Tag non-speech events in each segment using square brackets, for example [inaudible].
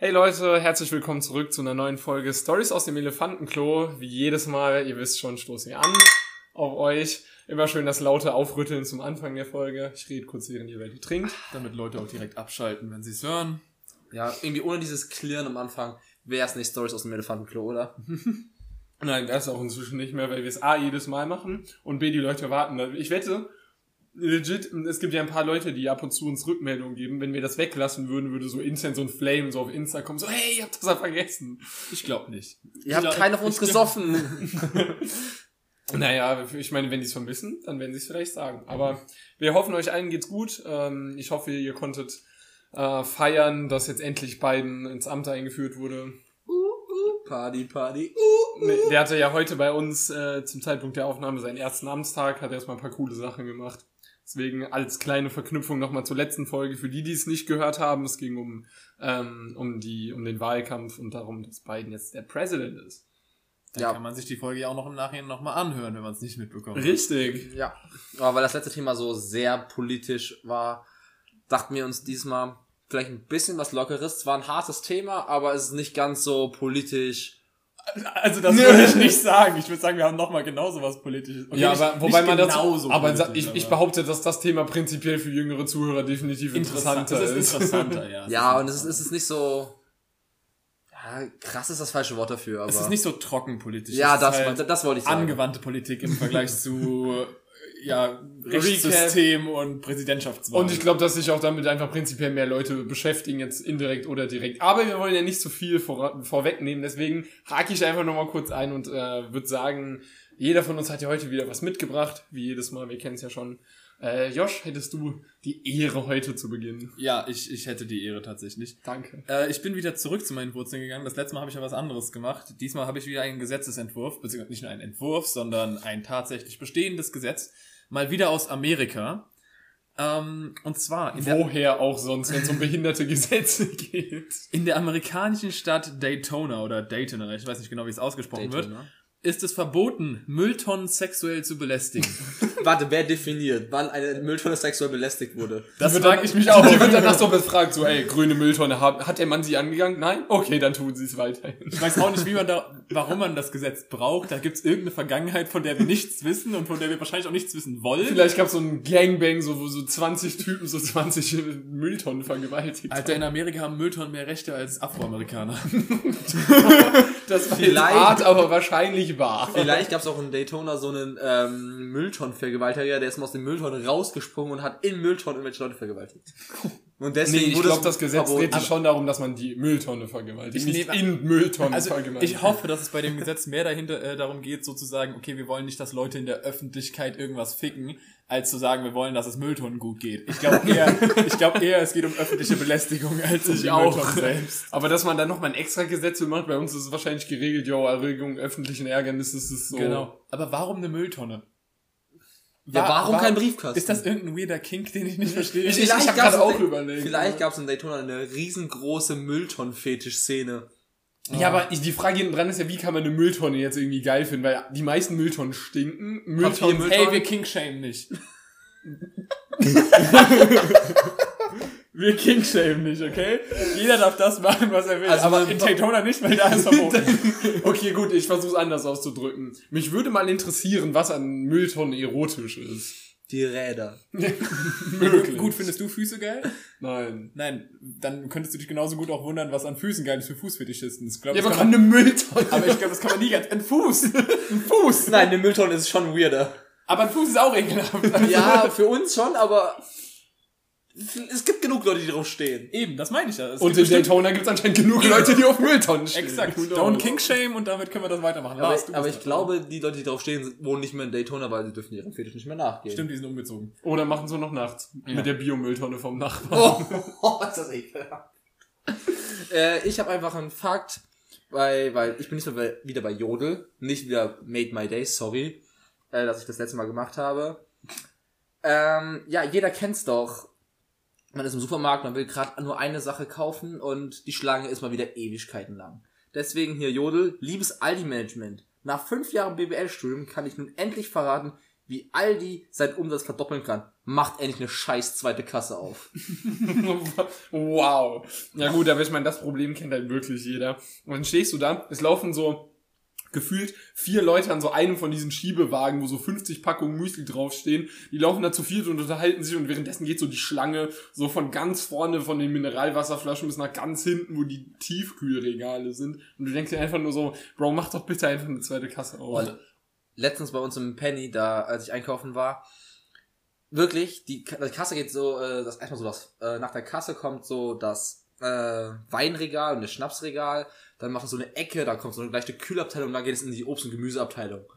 Hey Leute, herzlich willkommen zurück zu einer neuen Folge Stories aus dem Elefantenklo. Wie jedes Mal, ihr wisst schon, stoßen wir an auf euch. Immer schön das laute Aufrütteln zum Anfang der Folge. Ich rede kurz, während ihr welche trinkt. Damit Leute auch direkt abschalten, wenn sie es hören. Ja, irgendwie ohne dieses Klirren am Anfang wäre es nicht Stories aus dem Elefantenklo, oder? [laughs] Nein, das ist auch inzwischen nicht mehr, weil wir es A jedes Mal machen und B die Leute warten. Ich wette, legit, es gibt ja ein paar Leute, die ab und zu uns Rückmeldungen geben. Wenn wir das weglassen würden, würde so instant so ein Flame so auf Insta kommen, so, hey, ihr habt das ja vergessen. Ich glaube nicht. Ihr habt glaub- keinen auf uns ich gesoffen. [laughs] Naja, ich meine, wenn die es vermissen, dann werden sie es vielleicht sagen. Aber wir hoffen, euch allen geht's gut. Ähm, Ich hoffe, ihr konntet äh, feiern, dass jetzt endlich Biden ins Amt eingeführt wurde. Party, Party. Ne, Der hatte ja heute bei uns äh, zum Zeitpunkt der Aufnahme seinen ersten Amtstag, hat erstmal ein paar coole Sachen gemacht. Deswegen als kleine Verknüpfung nochmal zur letzten Folge, für die, die es nicht gehört haben, es ging um, ähm, um, die, um den Wahlkampf und darum, dass Biden jetzt der Präsident ist. Dann Ja. kann man sich die Folge ja auch noch im Nachhinein nochmal anhören, wenn man es nicht mitbekommt. Richtig. Ja. Aber weil das letzte Thema so sehr politisch war, dachten wir uns diesmal vielleicht ein bisschen was Lockeres. Zwar ein hartes Thema, aber es ist nicht ganz so politisch. Also das würde ich nicht sagen. Ich würde sagen, wir haben nochmal genauso was Politisches. Okay, ja, nicht- aber wobei nicht man genauso dazu, aber politisch, ich, ich behaupte, dass das Thema prinzipiell für jüngere Zuhörer definitiv interessant. interessanter Das ist interessanter, ja. [laughs] Ja, ist und es ist, es ist nicht so. Ja, krass ist das falsche Wort dafür, aber. Es ist nicht so trocken politisch. ja, das, ist halt das wollte ich sagen. angewandte Politik im Vergleich zu [laughs] ja, Recap. Rechtssystem und Präsidentschaftswahl. Und ich glaube, dass sich auch damit einfach prinzipiell mehr Leute beschäftigen, jetzt indirekt oder direkt. Aber wir wollen ja nicht zu viel vor, vorwegnehmen, deswegen hake ich einfach nochmal kurz ein und äh, würde sagen, jeder von uns hat ja heute wieder was mitgebracht, wie jedes Mal, wir kennen es ja schon. Äh, Josh, hättest du die Ehre heute zu beginnen? ja, ich, ich hätte die Ehre tatsächlich. Danke. Äh, ich bin wieder zurück zu meinen Wurzeln gegangen. Das letzte Mal habe ich ja was anderes gemacht. Diesmal habe ich wieder einen Gesetzesentwurf, beziehungsweise nicht nur einen Entwurf, sondern ein tatsächlich bestehendes Gesetz. Mal wieder aus Amerika. Ähm, und zwar in der, Woher auch sonst, wenn es um behinderte Gesetze geht? in der amerikanischen Stadt Daytona oder Daytona, ich weiß nicht genau, wie es ausgesprochen wird, Daytona. Ist es verboten, Mülltonnen sexuell zu belästigen. [laughs] Warte, wer definiert, wann eine Mülltonne sexuell belästigt wurde? Das frage dann- ich mich auch. Die wird danach so befragt, so, ey, grüne Mülltonne, hat, hat der Mann sie angegangen? Nein? Okay, dann tun sie es weiterhin. Ich weiß auch nicht, wie man da, warum man das Gesetz braucht. Da gibt's irgendeine Vergangenheit, von der wir nichts wissen und von der wir wahrscheinlich auch nichts wissen wollen. Vielleicht gab es so ein Gangbang, so, wo so 20 Typen so 20 Mülltonnen vergewaltigt Alter, in Amerika haben Mülltonnen mehr Rechte als Afroamerikaner. [laughs] Das war Vielleicht- hart, aber wahrscheinlich wahr. Vielleicht gab es auch in Daytona so einen ähm, Mülltonnenvergewaltiger, der ist mal aus dem Mülltonnen rausgesprungen und hat in Mülltonnen irgendwelche Leute vergewaltigt. Und deswegen Nee, ich glaube, das Gesetz dreht sich schon darum, dass man die Mülltonne vergewaltigt, Ich nicht in Mülltonnen Also vergewaltigt. ich hoffe, dass es bei dem Gesetz mehr dahinter äh, darum geht, sozusagen, okay, wir wollen nicht, dass Leute in der Öffentlichkeit irgendwas ficken, als zu sagen, wir wollen, dass es Mülltonnen gut geht. Ich glaube eher, [laughs] ich glaube eher, es geht um öffentliche Belästigung als um die auch. Mülltonnen selbst. Aber dass man dann noch mal ein extra Gesetz macht, bei uns ist es wahrscheinlich geregelt, jo, Erregung öffentlichen Ärgernisses ist so. Genau. Aber warum eine Mülltonne? Ja, Wa- warum wa- kein Briefkasten? Ist das irgendein weirder Kink, den ich nicht verstehe? Ich- ich hab gab's gerade auch überlegt. Vielleicht gab es in Daytona eine riesengroße Mülltonnen-Fetisch-Szene. Ja, aber ich, die Frage hinten dran ist ja, wie kann man eine Mülltonne jetzt irgendwie geil finden? Weil die meisten Mülltonnen stinken. Mülltonnen, Papiermüll- Hey, wir King-Shame nicht. [laughs] wir King-Shame nicht, okay? Jeder darf das machen, was er will. Also, aber in Daytona nicht, weil da ist [laughs] verboten. Okay, gut, ich versuche es anders auszudrücken. Mich würde mal interessieren, was an Mülltonnen erotisch ist. Die Räder. [laughs] Möglich. Gut, findest du Füße geil? Nein. Nein, dann könntest du dich genauso gut auch wundern, was an Füßen geil ist für Fußfetischisten. Ich glaub, Ja, das aber kann man, eine Mülltonne. aber ich glaube, das kann man nie ganz. Ein Fuß! Ein Fuß! Nein, eine Mülltonne ist schon weirder. Aber ein Fuß ist auch ekelhaft. Ja, [laughs] für uns schon, aber es gibt genug Leute, die drauf stehen. Eben, das meine ich ja. Es Und gibt in Daytona gibt es anscheinend genug Leute, die auf Mülltonnen stehen. Exakt. Don't King Shame und damit können wir das weitermachen. Aber, Lars, du aber ich glaube, die Leute, die drauf stehen, wohnen nicht mehr in Daytona, weil sie dürfen ihrem Fetisch nicht mehr nachgehen. Stimmt, die sind umgezogen. Oder machen so noch nachts. Ja. Mit der Biomülltonne vom Nachbarn. [laughs] [laughs] Oh, ist das ekelhaft. äh, ich habe einfach einen Fakt, weil, weil ich bin nicht mehr wieder bei Jodel, nicht wieder Made My Day, sorry, äh, dass ich das letzte Mal gemacht habe. Ähm, ja, jeder kennt's doch. Man ist im Supermarkt, man will gerade nur eine Sache kaufen und die Schlange ist mal wieder Ewigkeiten lang. Deswegen hier Jodel, liebes Aldi-Management. Nach fünf Jahren BWL-Studium kann ich nun endlich verraten, wie Aldi seinen Umsatz verdoppeln kann. macht endlich eine scheiß zweite Kasse auf. [laughs] wow. Ja gut, aber ich meine, das Problem kennt halt wirklich jeder. Und dann stehst du da, es laufen so gefühlt vier Leute an so einem von diesen Schiebewagen, wo so 50 Packungen Müsli draufstehen. Die laufen da zu viert und unterhalten sich und währenddessen geht so die Schlange so von ganz vorne von den Mineralwasserflaschen bis nach ganz hinten, wo die Tiefkühlregale sind. Und du denkst dir einfach nur so, Bro, mach doch bitte einfach eine zweite Kasse auf. Und letztens bei uns im Penny, da als ich einkaufen war, wirklich, die, die Kasse geht so, äh, das erstmal so das, äh, nach der Kasse kommt so das äh, Weinregal und das Schnapsregal, dann macht es so eine Ecke, da kommt so eine leichte Kühlabteilung, dann geht es in die Obst- und Gemüseabteilung.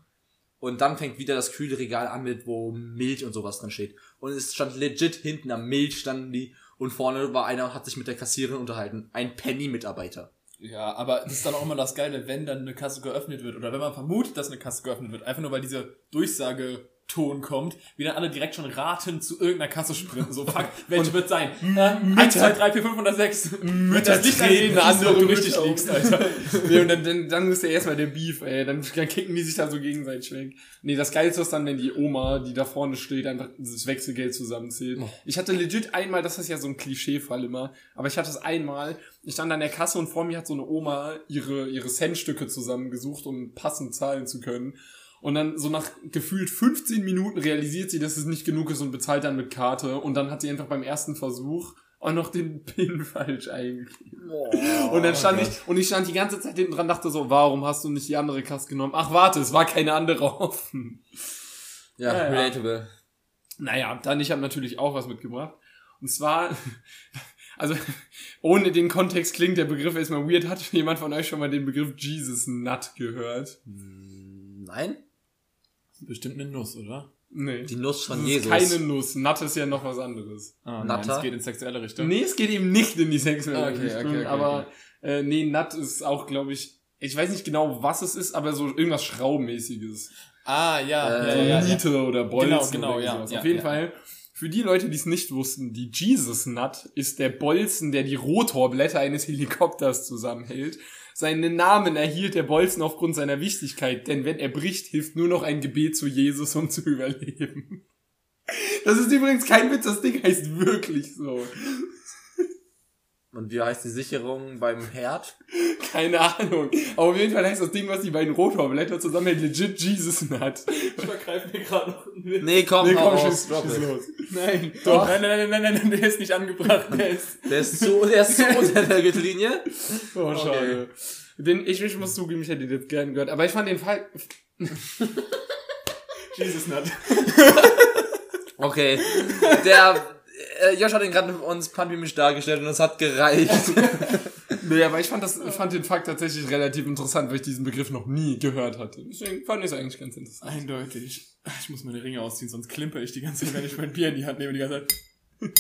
Und dann fängt wieder das Kühlregal an mit, wo Milch und sowas drin steht. Und es stand legit hinten am Milch standen die und vorne war einer und hat sich mit der Kassiererin unterhalten. Ein Penny-Mitarbeiter. Ja, aber das ist dann auch immer das Geile, wenn dann eine Kasse geöffnet wird oder wenn man vermutet, dass eine Kasse geöffnet wird, einfach nur weil diese Durchsage Ton kommt, wie dann alle direkt schon raten zu irgendeiner Kasse sprinten. So, fuck, [laughs] welche wird sein? Äh, 1, 2, 3, 4, 5 oder 6. Mit das Licht angeht, eine andere du richtig richtig liegst, Alter. [laughs] nee, und dann, dann, dann ist ja erstmal der Beef, ey. Dann, dann kicken die sich da so gegenseitig weg. Nee, das Geilste ist dann, wenn die Oma, die da vorne steht, einfach das Wechselgeld zusammenzählt. Oh. Ich hatte legit einmal, das ist ja so ein Klischeefall immer, aber ich hatte es einmal, ich stand an der Kasse und vor mir hat so eine Oma ihre, ihre Centstücke zusammengesucht, um passend zahlen zu können. Und dann so nach gefühlt 15 Minuten realisiert sie, dass es nicht genug ist und bezahlt dann mit Karte. Und dann hat sie einfach beim ersten Versuch auch noch den PIN [laughs] falsch eingegeben. und dann stand ich, und ich stand die ganze Zeit hinten dran, dachte so, warum hast du nicht die andere Kasse genommen? Ach warte, es war keine andere [laughs] offen. Ja, Ja, ja. relatable. Naja, dann ich habe natürlich auch was mitgebracht. Und zwar, [laughs] also ohne den Kontext klingt der Begriff erstmal weird. Hat jemand von euch schon mal den Begriff Jesus Nut gehört? Nein? Bestimmt eine Nuss, oder? Nee. Die Nuss von Das Jesus. ist keine Nuss. Nut ist ja noch was anderes. Ah, nein, Natter? es geht in sexuelle Richtung. Nee, es geht eben nicht in die sexuelle Ah, okay, Richtung, okay, okay, aber Äh, nee, Nut ist auch, glaube ich, ich weiß nicht genau, was es ist, aber so irgendwas Schraubenmäßiges. Ah, ja, Äh, ja, So ja, ja. Niete oder Bolzen Genau, genau, oder ja, sowas. ja, Auf jeden ja. Fall, für die Leute, die es nicht wussten, die Jesus Nut ist der Bolzen, der die Rotorblätter eines Helikopters zusammenhält. Seinen Namen erhielt der Bolzen aufgrund seiner Wichtigkeit, denn wenn er bricht, hilft nur noch ein Gebet zu Jesus, um zu überleben. Das ist übrigens kein Witz, das Ding heißt wirklich so. Und wie heißt die Sicherung beim Herd? [laughs] Keine Ahnung. Aber auf jeden Fall heißt das Ding, was die beiden Rotorblätter zusammenhält, legit Jesus Nut. Ich vergreife mir gerade noch einen Witz. Nee, komm, Nee, komm, schieß, drop schieß los. Nein, Doch. Nein, nein, nein, nein, nein, nein, der ist nicht angebracht. Der ist Der ist so, der ist so [laughs] unter der Gürtellinie. Oh, schade. Den, ich, ich muss zugeben, ich hätte den jetzt gern gehört. Aber ich fand den Fall. [laughs] Jesus Nut. Okay. Der, äh, Josh hat ihn gerade uns pantomimisch dargestellt und es hat gereicht. [laughs] Nee, aber ich fand, das, fand den Fakt tatsächlich relativ interessant, weil ich diesen Begriff noch nie gehört hatte. Deswegen fand ich es eigentlich ganz interessant. Eindeutig. Ich muss meine Ringe ausziehen, sonst klimper ich die ganze Zeit, wenn ich mein Bier in die Hand nehme die ganze Zeit. [laughs]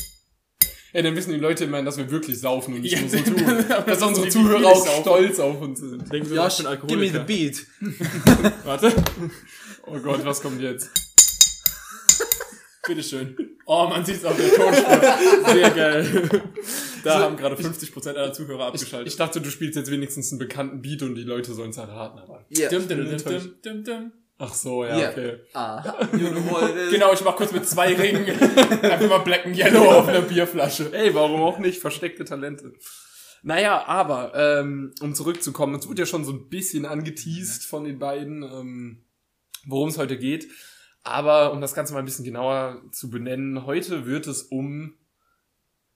Ja, dann wissen die Leute immerhin, dass wir wirklich saufen und nicht Ja, nur so tun. [laughs] dass das unsere Zuhörer auch saufen. stolz auf uns sind. Denken Sie, Josh, ich bin give me the beat. Warte. Oh Gott, was kommt jetzt? Bitteschön. Oh, man sieht es auf der Tonspur. Sehr geil. Da haben gerade 50% aller Zuhörer abgeschaltet. Ich dachte, du spielst jetzt wenigstens einen bekannten Beat und die Leute sollen es erraten, aber. Yeah. Dim, dim, dim, enttäuscht. dim, dim, dim. Ach so, ja, Yeah. okay. Ah. Genau, ich mach kurz mit zwei Ringen einfach mal Black and Yellow auf einer Bierflasche. Ey, warum auch nicht? Versteckte Talente. Naja, aber, ähm, um zurückzukommen, es wurde ja schon so ein bisschen angeteased von den beiden, ähm, worum es heute geht. Aber um das Ganze mal ein bisschen genauer zu benennen, heute wird es um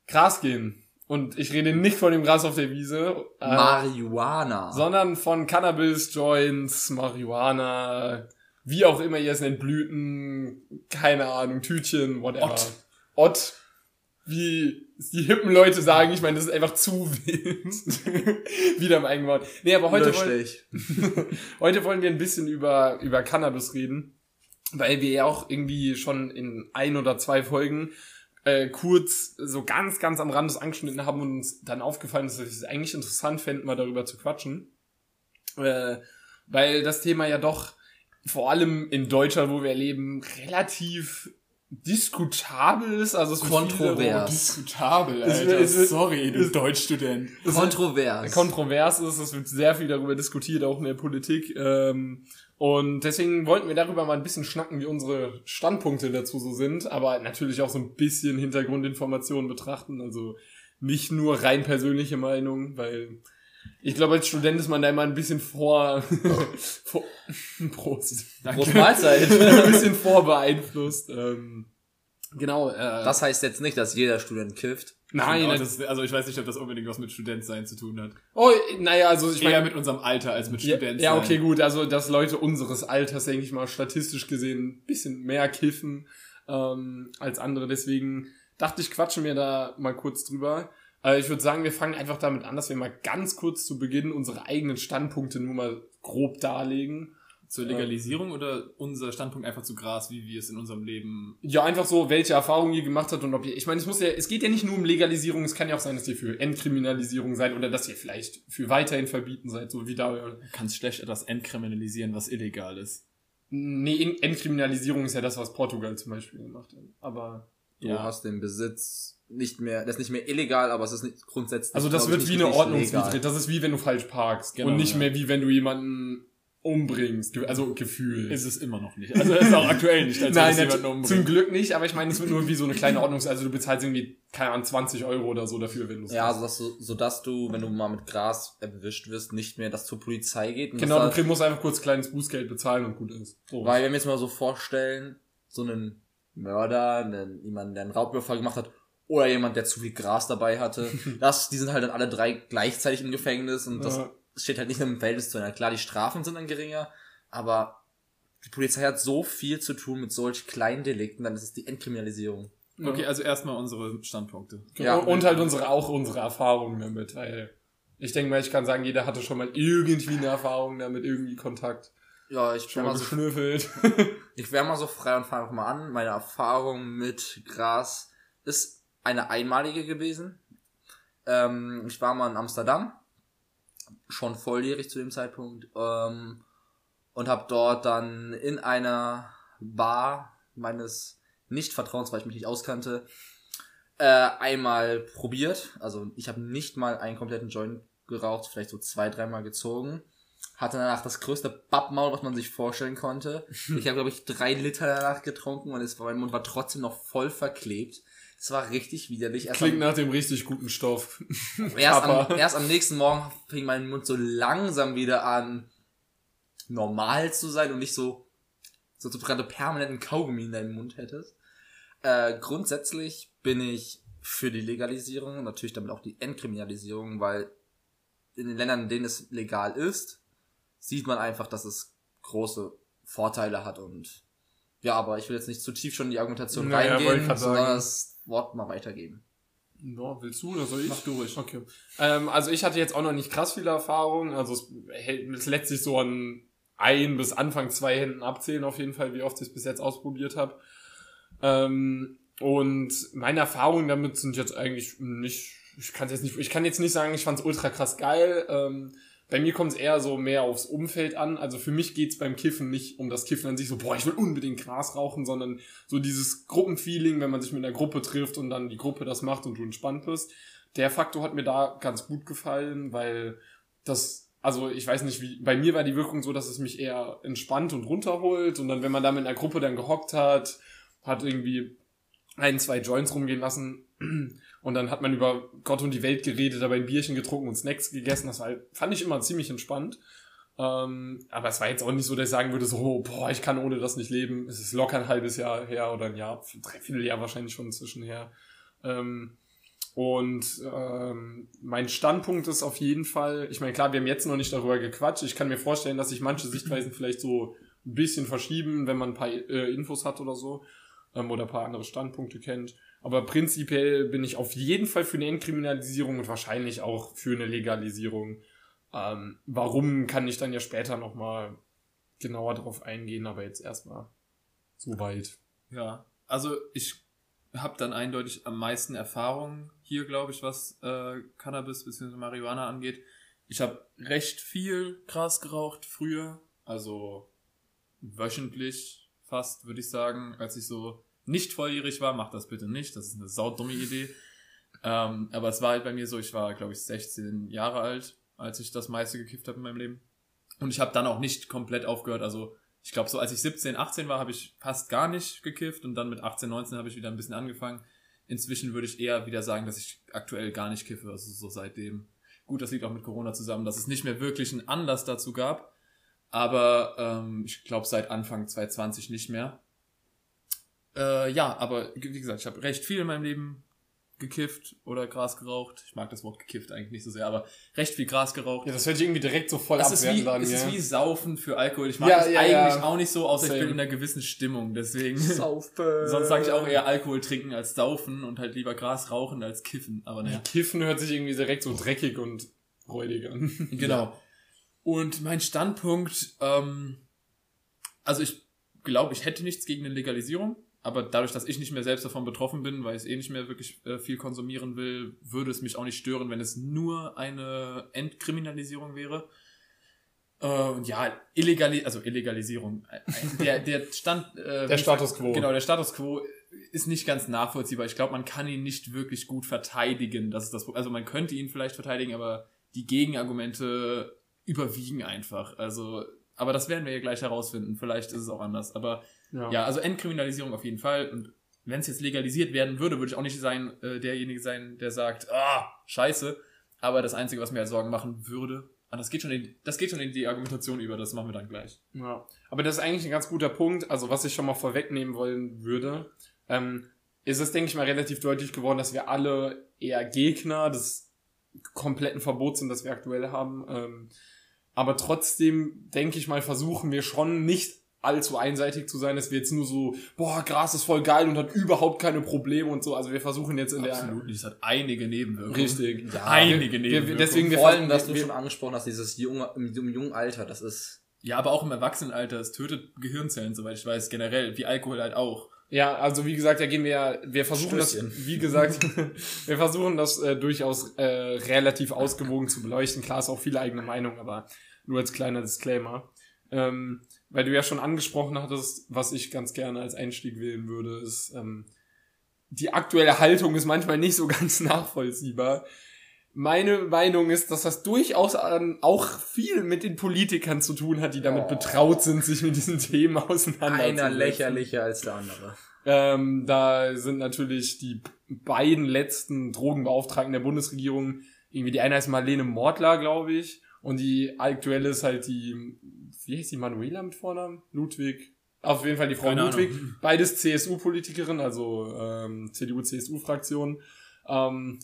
Gras gehen. Und ich rede nicht von dem Gras auf der Wiese, äh, Marihuana. sondern von Cannabis, Joints, Marihuana, wie auch immer ihr es nennt, Blüten, keine Ahnung, Tütchen, whatever. Ott. Ott. Wie die hippen Leute sagen, ich meine, das ist einfach zu wild. [laughs] Wieder im eigenen Wort. Nee, aber heute wollen, [laughs] heute wollen wir ein bisschen über, über Cannabis reden, weil wir ja auch irgendwie schon in ein oder zwei Folgen äh, kurz so ganz, ganz am Rand des angeschnitten haben und uns dann aufgefallen ist, dass ich es eigentlich interessant fände, mal darüber zu quatschen. Äh, weil das Thema ja doch vor allem in Deutschland, wo wir leben, relativ diskutabel ist, also es Kontrovers. Diskutabel, Es Alter. es wird- Sorry, du Deutschstudent. Kontrovers. kontrovers ist, es wird sehr viel darüber diskutiert, auch in der Politik. Ähm, und deswegen wollten wir darüber mal ein bisschen schnacken, wie unsere Standpunkte dazu so sind, aber natürlich auch so ein bisschen Hintergrundinformationen betrachten, also nicht nur rein persönliche Meinung, weil ich glaube, als Student ist man da immer ein bisschen vor, [laughs] vor Prost. Große Mahlzeit. [laughs] ein bisschen vorbeeinflusst. Ähm, genau. Äh, Das heißt jetzt nicht, dass jeder Student kifft. Nein, das, also ich weiß nicht, ob das unbedingt was mit Studentsein zu tun hat. oh, naja, also ich Eher meine, mit unserem Alter als mit ja, Studentsein. ja, okay, gut, also dass Leute unseres Alters, denke ich mal, statistisch gesehen ein bisschen mehr kiffen ähm, als andere. Deswegen dachte ich, quatschen wir da mal kurz drüber. Äh, ich würde sagen, wir fangen einfach damit an, dass wir mal ganz kurz zu Beginn unsere eigenen Standpunkte nur mal grob darlegen. Zur Legalisierung oder unser Standpunkt einfach zu Gras, wie wir es in unserem Leben. Ja, einfach so, welche Erfahrungen ihr gemacht habt und ob ihr, ich meine, es muss ja, es geht ja nicht nur um Legalisierung, es kann ja auch sein, dass ihr für Entkriminalisierung seid oder dass ihr vielleicht für weiterhin verbieten seid, so wie da, Du kannst schlecht etwas entkriminalisieren, was illegal ist. nee, En- Entkriminalisierung ist ja das, was Portugal zum Beispiel gemacht hat, aber, Du Ja. hast den Besitz nicht mehr, das ist nicht mehr illegal, aber es ist nicht grundsätzlich. also das wird ich, wie eine Ordnungswidrigkeit, das ist wie wenn du falsch parkst Genau, und nicht ja. mehr wie wenn du jemanden umbringst, also Gefühl. Ist es immer noch nicht. Also ist auch aktuell nicht, als Nein, jemanden umbringt. zum Glück nicht, aber ich meine, es wird nur wie so eine kleine Ordnungs-, also du bezahlst irgendwie, keine Ahnung, 20 Euro oder so dafür, wenn du Ja, also dass du, so dass du, wenn du mal mit Gras erwischt wirst, nicht mehr das zur Polizei geht. Und Genau, du kriegst, musst einfach kurz kleines Bußgeld bezahlen und gut ist. So. weil wenn wir jetzt mal so vorstellen, so einen Mörder, einen, jemanden, der einen Raubüberfall gemacht hat, oder jemand, der zu viel Gras dabei hatte, [laughs] das, die sind halt dann alle drei gleichzeitig im Gefängnis und das Ja. Steht halt nicht im Verhältnis zueinander. Klar, die Strafen sind dann geringer, aber die Polizei hat so viel zu tun mit solch kleinen Delikten, dann ist es die Entkriminalisierung. Okay, also erstmal unsere Standpunkte. Ja. und halt unsere, auch unsere Erfahrungen damit, weil ich denke mal, ich kann sagen, jeder hatte schon mal irgendwie eine Erfahrung damit, irgendwie Kontakt. Ja, ich Schon wäre mal mal, so, geschnüffelt. [laughs] ich wär mal so frei und fange einfach mal an. Meine Erfahrung mit Gras ist eine einmalige gewesen. Ähm, ich war mal in Amsterdam, schon volljährig zu dem Zeitpunkt, ähm, und habe dort dann in einer Bar meines Nicht-Vertrauens, weil ich mich nicht auskannte, äh, einmal probiert. Also ich habe nicht mal einen kompletten Joint geraucht, vielleicht so zwei, dreimal gezogen. Hatte danach das größte Bappmaul, was man sich vorstellen konnte. Ich habe, glaube ich, drei Liter danach getrunken und es mein Mund war trotzdem noch voll verklebt. Es war richtig widerlich. Erst Klingt am, nach dem richtig guten Stoff. [laughs] erst, am, erst am nächsten Morgen fing mein Mund so langsam wieder an, normal zu sein und nicht so, so du gerade permanenten Kaugummi in deinem Mund hättest. Äh, grundsätzlich bin ich für die Legalisierung, natürlich damit auch die Entkriminalisierung, weil in den Ländern, in denen es legal ist, sieht man einfach, dass es große Vorteile hat und ja, aber ich will jetzt nicht zu tief schon in die Argumentation Naja, reingehen, sondern sagen. das Wort mal weitergeben. No, willst du oder soll ich? Mach du ruhig. Okay. Ähm, also ich hatte jetzt auch noch nicht krass viele Erfahrungen. Also es, hält- es lässt sich so an ein bis Anfang zwei Händen abzählen auf jeden Fall, wie oft ich es bis jetzt ausprobiert habe. Ähm, und meine Erfahrungen damit sind jetzt eigentlich nicht, ich kann jetzt nicht, ich kann jetzt nicht sagen, ich fand es ultra krass geil. Ähm, bei mir kommt es eher so mehr aufs Umfeld an. Also für mich geht's beim Kiffen nicht um das Kiffen an sich, so, boah, ich will unbedingt Gras rauchen, sondern so dieses Gruppenfeeling, wenn man sich mit einer Gruppe trifft und dann die Gruppe das macht und du entspannt bist. Der Faktor hat mir da ganz gut gefallen, weil das, also ich weiß nicht, wie, bei mir war die Wirkung so, dass es mich eher entspannt und runterholt und dann, wenn man da mit einer Gruppe dann gehockt hat, hat irgendwie ein, zwei Joints rumgehen lassen und dann hat man über Gott und die Welt geredet, dabei ein Bierchen getrunken und Snacks gegessen. Das war, fand ich immer ziemlich entspannt. Ähm, aber es war jetzt auch nicht so, dass ich sagen würde, so, oh, boah, ich kann ohne das nicht leben. Es ist locker ein halbes Jahr her oder ein Jahr, dreiviertel Jahr wahrscheinlich schon inzwischen her. Ähm, und ähm, mein Standpunkt ist auf jeden Fall, ich meine, klar, wir haben jetzt noch nicht darüber gequatscht. Ich kann mir vorstellen, dass sich manche Sichtweisen vielleicht so ein bisschen verschieben, wenn man ein paar äh, Infos hat oder so ähm, oder ein paar andere Standpunkte kennt. Aber prinzipiell bin ich auf jeden Fall für eine Entkriminalisierung und wahrscheinlich auch für eine Legalisierung. Ähm, warum kann ich dann ja später nochmal genauer drauf eingehen, aber jetzt erstmal soweit. Ja, also ich habe dann eindeutig am meisten Erfahrung hier, glaube ich, was äh, Cannabis bzw. Marihuana angeht. Ich habe recht viel Gras geraucht früher, also wöchentlich fast, würde ich sagen, als ich so nicht volljährig war, macht das bitte nicht. Das ist eine saudumme Idee. Ähm, aber es war halt bei mir so, ich war, glaube ich, 16 Jahre alt, als ich das meiste gekifft habe in meinem Leben. Und ich habe dann auch nicht komplett aufgehört. Also ich glaube, so als ich 17, 18 war, habe ich fast gar nicht gekifft und dann mit 18, 19 habe ich wieder ein bisschen angefangen. Inzwischen würde ich eher wieder sagen, dass ich aktuell gar nicht kiffe, also so seitdem. Gut, das liegt auch mit Corona zusammen, dass es nicht mehr wirklich einen Anlass dazu gab. Aber ähm, ich glaube seit Anfang 2020 nicht mehr. Äh, ja, aber wie gesagt, ich habe recht viel in meinem Leben gekifft oder Gras geraucht. Ich mag das Wort gekifft eigentlich nicht so sehr, aber recht viel Gras geraucht. Ja, das hört sich irgendwie direkt so voll Es ist, wie, an. es ist ja. wie Saufen für Alkohol. Ich mag Ja, das ja, eigentlich ja. auch nicht so, außer ich Same. bin in einer gewissen Stimmung. Deswegen. Saufen. [laughs] Sonst sage ich auch eher Alkohol trinken als saufen und halt lieber Gras rauchen als kiffen. Aber naja. [laughs] Kiffen hört sich irgendwie direkt so dreckig und räudig an. [laughs] Genau. Und mein Standpunkt, ähm, also ich glaube, ich hätte nichts gegen eine Legalisierung, aber dadurch, dass ich nicht mehr selbst davon betroffen bin, weil ich eh nicht mehr wirklich äh, viel konsumieren will, würde es mich auch nicht stören, wenn es nur eine Entkriminalisierung wäre. Äh, ja, illegali also Illegalisierung. Äh, Der, der Stand, äh, Der Status quo. Genau, der Status quo ist nicht ganz nachvollziehbar. Ich glaube, man kann ihn nicht wirklich gut verteidigen. Das ist das, also man könnte ihn vielleicht verteidigen, aber die Gegenargumente überwiegen einfach. Also, aber das werden wir ja gleich herausfinden. Vielleicht ist es auch anders. Aber ja, also Entkriminalisierung auf jeden Fall. Und wenn es jetzt legalisiert werden würde, würde ich auch nicht sein, äh, derjenige sein, der sagt, ah, scheiße. Aber das Einzige, was mir halt Sorgen machen würde, ah, das geht schon in, das geht schon in die Argumentation über, das machen wir dann gleich. Ja, aber das ist eigentlich ein ganz guter Punkt. Also was ich schon mal vorwegnehmen wollen würde, ähm, ist es, denke ich mal, relativ deutlich geworden, dass wir alle eher Gegner des kompletten Verbots sind, das wir aktuell haben. Ähm, aber trotzdem, denke ich mal, versuchen wir schon nicht allzu einseitig zu sein, dass wir jetzt nur so, boah, Gras ist voll geil und hat überhaupt keine Probleme und so. Also wir versuchen jetzt in Absolut nicht. Es hat einige Nebenwirkungen. der Richtig. Ja, einige wir- Nebenwirkungen. deswegen wir Vor allem, dass du wir- schon angesprochen hast, dieses junge, im, im jungen Alter, das ist. Ja, aber auch im Erwachsenenalter, es tötet Gehirnzellen, soweit ich weiß, generell, wie Alkohol halt auch. Ja, also wie gesagt, da gehen wir ja, wir versuchen Stößchen. das, wie gesagt, [laughs] wir versuchen das äh, durchaus äh, relativ ausgewogen zu beleuchten. Klar ist auch viele eigene Meinung, aber nur als kleiner Disclaimer. Ähm, weil du ja schon angesprochen hattest, was ich ganz gerne als Einstieg wählen würde, ist, ähm, die aktuelle Haltung ist manchmal nicht so [laughs] ganz nachvollziehbar. Meine Meinung ist, dass das durchaus an, auch viel mit den Politikern zu tun hat, die damit Oh. betraut sind, sich mit diesen Themen auseinanderzusetzen. Einer lächerlicher als der andere. Ähm, da sind natürlich die beiden letzten Drogenbeauftragten der Bundesregierung, irgendwie die eine heißt Marlene Mortler, glaube ich, und die aktuelle ist halt die, wie heißt die, Manuela mit Vornamen? Ludwig. Auf jeden Fall die Frau Keine Ludwig. Ahnung. Beides CSU-Politikerin, also ähm, CDU-CSU-Fraktion. Ähm,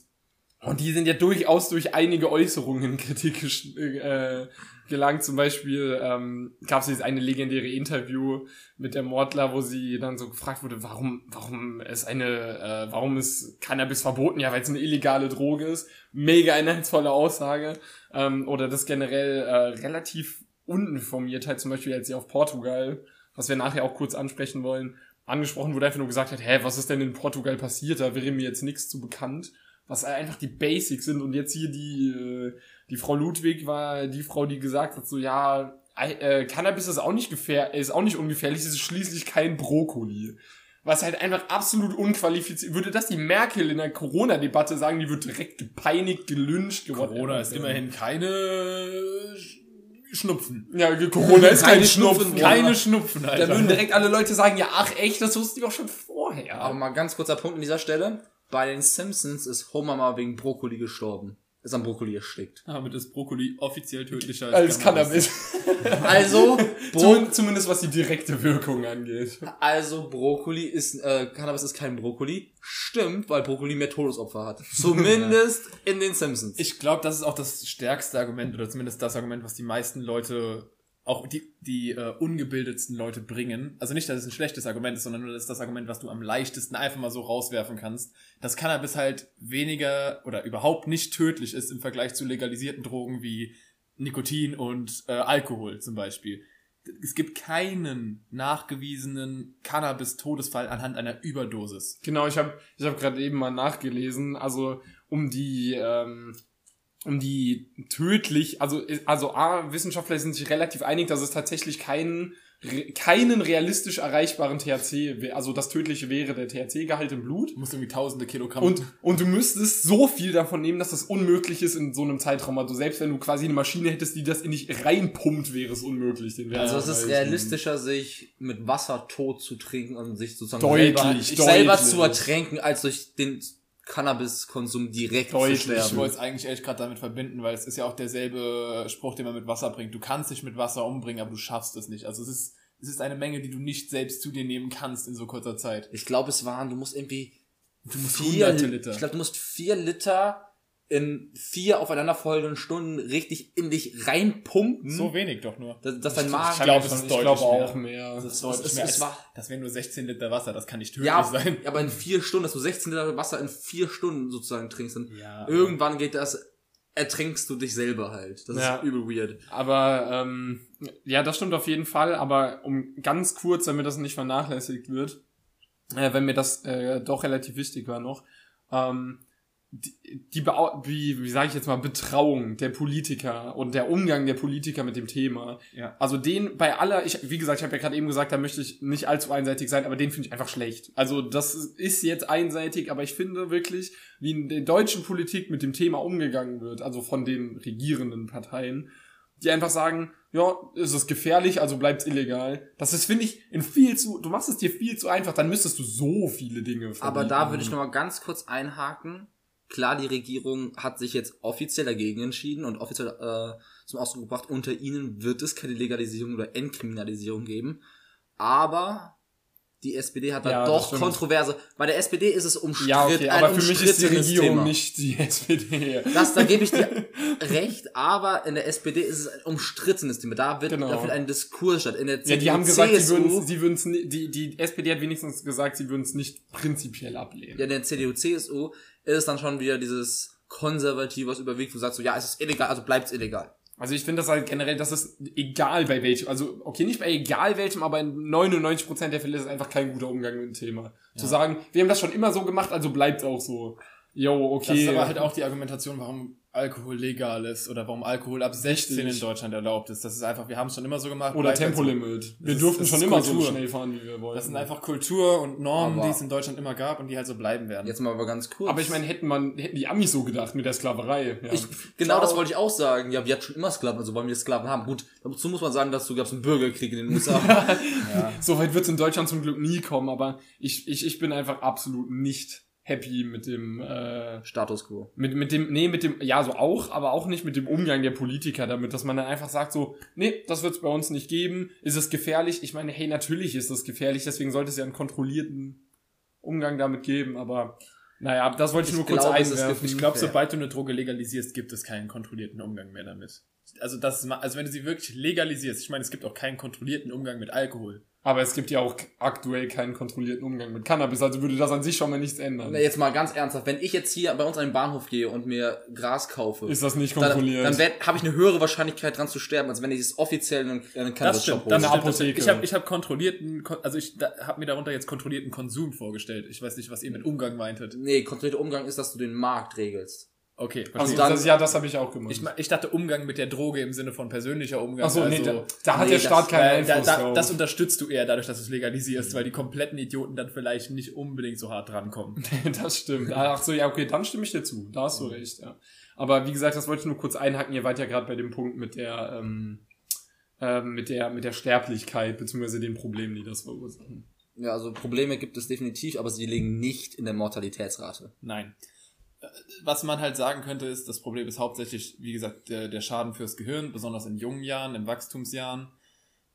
und die sind ja durchaus durch einige Äußerungen in Kritik äh, gelangt. Zum Beispiel ähm, gab es jetzt eine legendäre Interview mit der Mordler, wo sie dann so gefragt wurde, warum, warum ist eine, äh, warum ist Cannabis verboten? Ja, weil es eine illegale Droge ist. Mega inhaltsvolle Aussage. Ähm, oder das generell äh, relativ uninformiert halt zum Beispiel, als sie auf Portugal, was wir nachher auch kurz ansprechen wollen, angesprochen wurde, einfach nur gesagt hat, hä, was ist denn in Portugal passiert? Da wäre mir jetzt nichts zu bekannt. Was einfach die Basics sind. Und jetzt hier die, äh, die Frau Ludwig war die Frau, die gesagt hat, so, ja, äh, Cannabis ist auch nicht gefähr ist auch nicht ungefährlich, es ist schließlich kein Brokkoli. Was halt einfach absolut unqualifiziert. Würde das die Merkel in der Corona-Debatte sagen, die wird direkt gepeinigt, gelünscht, Corona ist immerhin keine Sch- Schnupfen. Ja, Corona ist kein Keine Schnupfen. Schnupfen, Keine Schnupfen, Da Alter. würden direkt alle Leute sagen, ja, ach echt, das wussten die auch schon vorher. Aber mal ganz kurzer Punkt an dieser Stelle. Bei den Simpsons ist Homer mal wegen Brokkoli gestorben. Ist am Brokkoli erstickt. Damit ist Brokkoli offiziell tödlicher als Cannabis. [laughs] Also, Bro Zum, zumindest was die direkte Wirkung angeht. also Brokkoli ist, äh, Cannabis ist kein Brokkoli. Stimmt, weil Brokkoli mehr Todesopfer hat. Zumindest in den Simpsons. Ich glaube, das ist auch das stärkste Argument oder zumindest das Argument, was die meisten Leute, auch die, die äh, ungebildetsten Leute bringen. Also nicht, dass es ein schlechtes Argument ist, sondern nur das ist das Argument, was du am leichtesten einfach mal so rauswerfen kannst. Dass Cannabis halt weniger oder überhaupt nicht tödlich ist im Vergleich zu legalisierten Drogen wie Nikotin und äh, Alkohol zum Beispiel. Es gibt keinen nachgewiesenen Cannabis-Todesfall anhand einer Überdosis. Genau, ich habe ich hab gerade eben mal nachgelesen, also um die ähm, um die tödlich, also also A, Wissenschaftler sind sich relativ einig, dass es tatsächlich keinen keinen realistisch erreichbaren THC, also das tödliche wäre der THC-Gehalt im Blut. Du musst irgendwie tausende Kilogramm. Und, und du müsstest so viel davon nehmen, dass das unmöglich ist in so einem Zeitraum. Also selbst wenn du quasi eine Maschine hättest, die das in dich reinpumpt, wäre es unmöglich. Den Also es ist realistischer, sich mit Wasser tot zu trinken und sich sozusagen Deutlich, selber, deutlich. selber zu ertränken, als durch den Cannabiskonsum direkt Deutlich. zu Ich sterben. wollte es eigentlich echt gerade damit verbinden, weil es ist ja auch derselbe Spruch, den man mit Wasser bringt. Du kannst dich mit Wasser umbringen, aber du schaffst es nicht. Also es ist, es ist eine Menge, die du nicht selbst zu dir nehmen kannst in so kurzer Zeit. Ich glaube, es waren, du musst irgendwie Du musst vier, Liter. ich glaube, du musst vier Liter in vier aufeinanderfolgenden Stunden richtig in dich reinpumpen, so wenig doch nur. dass, dass dein Magen... ich glaub, es ist ich deutlich glaube mehr. auch mehr. Das ist deutlich es- mehr. es als- war- das wären nur 16 Liter Wasser, das kann nicht tödlich ja, sein. aber in vier Stunden, dass du 16 Liter Wasser in vier Stunden sozusagen trinkst, dann Ja, irgendwann geht das, ertrinkst du dich selber halt. Das Ja. ist übel weird. Aber ähm, ja, das stimmt auf jeden Fall. Aber um ganz kurz, damit das nicht vernachlässigt wird, äh, wenn mir das äh, doch relativ wichtig war noch, ähm, die, die wie, wie sage ich jetzt mal, Betrauung der Politiker und der Umgang der Politiker mit dem Thema. Ja. Also den bei aller, ich, wie gesagt, ich habe ja gerade eben gesagt, da möchte ich nicht allzu einseitig sein, aber den finde ich einfach schlecht. Also das ist jetzt einseitig, aber ich finde wirklich, wie in der deutschen Politik mit dem Thema umgegangen wird, also von den regierenden Parteien, die einfach sagen, ja, es ist gefährlich, also bleibt's illegal. Das ist, finde ich, in viel zu, du machst es dir viel zu einfach, dann müsstest du so viele Dinge Aber verbieten. da würde ich nochmal ganz kurz einhaken. Klar, die Regierung hat sich jetzt offiziell dagegen entschieden und offiziell äh, zum Ausdruck gebracht, unter ihnen wird es keine Legalisierung oder Entkriminalisierung geben. Aber die SPD hat da Ja, doch. Kontroverse. Bei der SPD ist es umstritten. Ja, okay, aber für mich ist die Regierung Thema. nicht die [laughs] SPD. Das, da gebe ich dir recht, aber in der SPD ist es ein umstrittenes Thema. Da wird, Genau. da ein Diskurs statt. In der Ja, CDU, die haben gesagt, sie CSU, würden sie würden's die, die SPD hat wenigstens gesagt, sie würden es nicht prinzipiell ablehnen. ja, in der CDU, CSU ist es dann schon wieder dieses Konservative, was überwiegt, wo du sagst so, ja, es ist illegal, also bleibt's illegal. Also ich finde das halt generell, das ist egal bei welchem, also okay, nicht bei egal welchem, aber in 99% der Fälle ist es einfach kein guter Umgang mit dem Thema. Zu sagen, wir haben das schon immer so gemacht, also bleibt auch so. Jo, okay. Das ist aber halt auch die Argumentation, warum Alkohol legal ist oder warum Alkohol ab 16 in Richtig. Deutschland erlaubt ist. Das ist einfach, wir haben es schon immer so gemacht. Oder so. Tempolimit. Wir ist- durften schon immer so Kultur. schnell fahren, wie wir wollten. Das sind einfach Kultur und Normen, Aber- die es in Deutschland immer gab und die halt so bleiben werden. Jetzt mal aber ganz kurz. aber ich meine, hätten man, hätten die Amis so gedacht mit der Sklaverei. Ja. Ich, genau Ciao. das wollte ich auch sagen. Ja, wir hatten schon immer Sklaven, also wollen wir Sklaven haben. Gut, dazu muss man sagen, dazu gab es einen Bürgerkrieg in den USA. [laughs] So weit wird es in Deutschland zum Glück nie kommen, aber ich, ich, ich bin einfach absolut nicht happy mit dem, äh, Status quo. mit, mit dem, nee, mit dem, ja, so auch, aber auch nicht mit dem Umgang der Politiker damit, dass man dann einfach sagt so, nee, das wird es bei uns nicht geben, ist es gefährlich? Ich meine, hey, natürlich ist es gefährlich, deswegen sollte es ja einen kontrollierten Umgang damit geben, aber naja, das wollte ich, Ich nur kurz es ist einwerfen. Ich glaube, sobald du eine Droge legalisierst, gibt es keinen kontrollierten Umgang mehr damit. Also das ist, also wenn du sie wirklich legalisierst, ich meine, es gibt auch keinen kontrollierten Umgang mit Alkohol. aber es gibt ja auch aktuell keinen kontrollierten Umgang mit Cannabis, also würde das an sich schon mal nichts ändern. Na, jetzt mal ganz ernsthaft, wenn ich jetzt hier bei uns an den Bahnhof gehe und mir Gras kaufe, Ist das nicht dann, kontrolliert? dann habe ich eine höhere Wahrscheinlichkeit dran zu sterben, als wenn ich es offiziell in einen, in einen Das Cannabis-Shop stimmt, das hole. stimmt. Apotheke. Ich habe ich hab kontrollierten, Kon- also ich da, habe mir darunter jetzt kontrollierten Konsum vorgestellt. Ich weiß nicht, was ihr mit Umgang meintet. Nee, kontrollierter Umgang ist, dass du den Markt regelst. Okay, also verstehe. dann- das, ja, das habe ich auch gemacht. ich, ich dachte Umgang mit der Droge im Sinne von persönlicher Umgang. Ach so, nee, also, da, da hat nee, der das- Staat keinen da, Einfluss da, drauf. das unterstützt du eher dadurch, dass du es legalisierst, weil die kompletten Idioten dann vielleicht nicht unbedingt so hart drankommen. [laughs] das stimmt. Ach so, ja, okay, dann stimme ich dir zu. Da hast du recht, ja. Aber wie gesagt, das wollte ich nur kurz einhaken. Ihr wart ja gerade bei dem Punkt mit der, ähm, ähm, mit der, mit der Sterblichkeit, beziehungsweise den Problemen, die das verursachen. Ja, also Probleme gibt es definitiv, aber sie liegen nicht in der Mortalitätsrate. Nein. Was man halt sagen könnte, ist, das Problem ist hauptsächlich, wie gesagt, der, der Schaden fürs Gehirn, besonders in jungen Jahren, in Wachstumsjahren.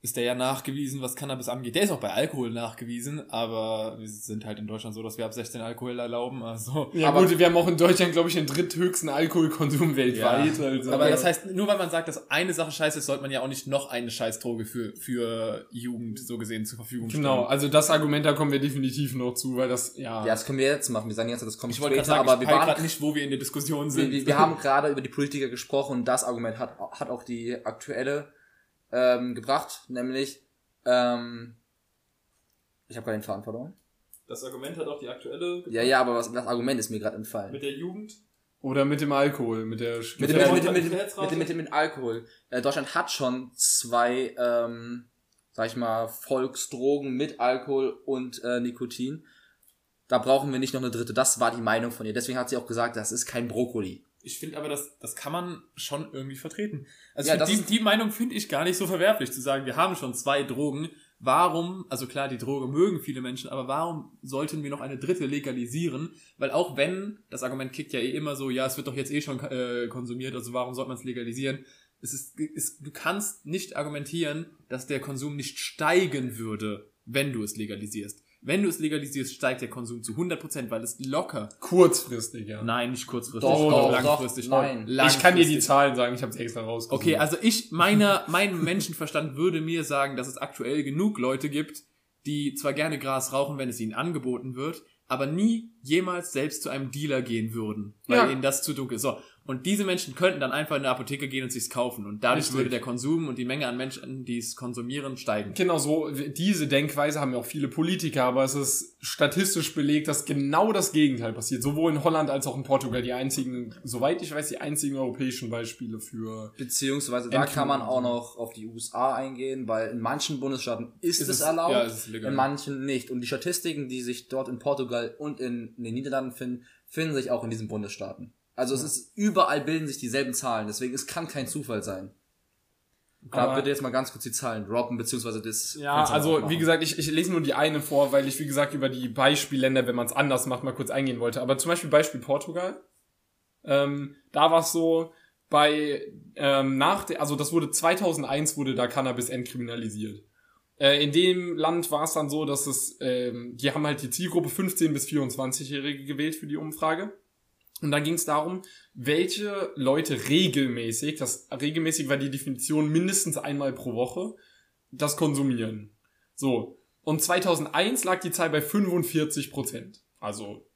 Ist der ja nachgewiesen, was Cannabis angeht. Der ist auch bei Alkohol nachgewiesen, aber wir sind halt in Deutschland so, dass wir ab 16 Alkohol erlauben. Also Ja, Aber- gut, wir haben auch in Deutschland, glaube ich, den dritthöchsten Alkoholkonsum weltweit. Also, aber das heißt, nur weil man sagt, dass eine Sache scheiße ist, sollte man ja auch nicht noch eine Scheißdroge für, für Jugend so gesehen zur Verfügung stellen. Genau, also das Argument, da kommen wir definitiv noch zu, weil das, ja. Ja, das können wir jetzt machen. Wir sagen jetzt, das kommt Ich wollte gerade später, sagen, aber ich wir waren gerade nicht, wo wir in der Diskussion wir, sind. wir, wir haben [laughs] gerade über die Politiker gesprochen und das Argument hat, hat auch die aktuelle ähm, gebracht, nämlich ähm, ich habe gerade den Faden verloren. das Argument hat auch die aktuelle Ja, ja, aber was, das Argument ist mir gerade entfallen. mit der Jugend. Oder mit dem Alkohol, mit der Mit dem, der mit, dem, mit, dem, mit, dem, mit, dem, mit dem Alkohol. Äh, Deutschland hat schon zwei, ähm, sag ich mal, Volksdrogen mit Alkohol und äh, Nikotin. Da brauchen wir nicht noch eine dritte. Das war die Meinung von ihr. Deswegen hat sie auch gesagt, das ist kein Brokkoli. Ich finde aber, das, das kann man schon irgendwie vertreten. Also Ja, die, die Meinung finde ich gar nicht so verwerflich, zu sagen, wir haben schon zwei Drogen. Warum, also klar, die Droge mögen viele Menschen, aber warum sollten wir noch eine dritte legalisieren? Weil auch wenn, das Argument kickt ja eh immer so, ja, es wird doch jetzt eh schon äh, konsumiert, also warum sollte man es legalisieren? Es ist, es, du kannst nicht argumentieren, dass der Konsum nicht steigen würde, wenn du es legalisierst. Wenn du es legalisierst, steigt der Konsum zu 100%, weil es locker Kurzfristig, ja. Nein, nicht kurzfristig, Doch, doch, langfristig. doch, nein. Ich kann dir die Langfristig. Zahlen sagen, ich habe es extra rausgesucht. Okay, also ich, meiner, [laughs] mein Menschenverstand würde mir sagen, dass es aktuell genug Leute gibt, die zwar gerne Gras rauchen, wenn es ihnen angeboten wird, aber nie jemals selbst zu einem Dealer gehen würden, weil Ja. ihnen das zu dunkel ist. So. Und diese Menschen könnten dann einfach in eine Apotheke gehen und sich's kaufen. Und dadurch Richtig. würde der Konsum und die Menge an Menschen, die es konsumieren, steigen. Genau so, diese Denkweise haben ja auch viele Politiker, aber es ist statistisch belegt, dass genau das Gegenteil passiert. Sowohl in Holland als auch in Portugal die einzigen, soweit ich weiß, die einzigen europäischen Beispiele für. Beziehungsweise da kann man auch noch auf die USA eingehen, weil in manchen Bundesstaaten ist, Ist es es- erlaubt, ja, es ist legal. in manchen nicht. Und die Statistiken, die sich dort in Portugal und in, den Niederlanden finden, finden sich auch in diesen Bundesstaaten. Also es ist überall bilden sich dieselben Zahlen, deswegen es kann kein Zufall sein. Da bitte jetzt mal ganz kurz die Zahlen droppen, beziehungsweise das. Ja, also wie gesagt, ich, ich lese nur die eine vor, weil ich, wie gesagt, über die Beispielländer, wenn man es anders macht, mal kurz eingehen wollte. Aber zum Beispiel Beispiel Portugal. Ähm, da war es so, bei ähm, nach der, also das wurde 2001 wurde da Cannabis entkriminalisiert. Äh, in dem Land war es dann so, dass es, ähm, die haben halt die Zielgruppe 15 bis 24-Jährige gewählt für die Umfrage. Und dann ging es darum, welche Leute regelmäßig, das regelmäßig war die Definition mindestens einmal pro Woche, das konsumieren. So. Und 2001 lag die Zahl bei 45 Prozent. Also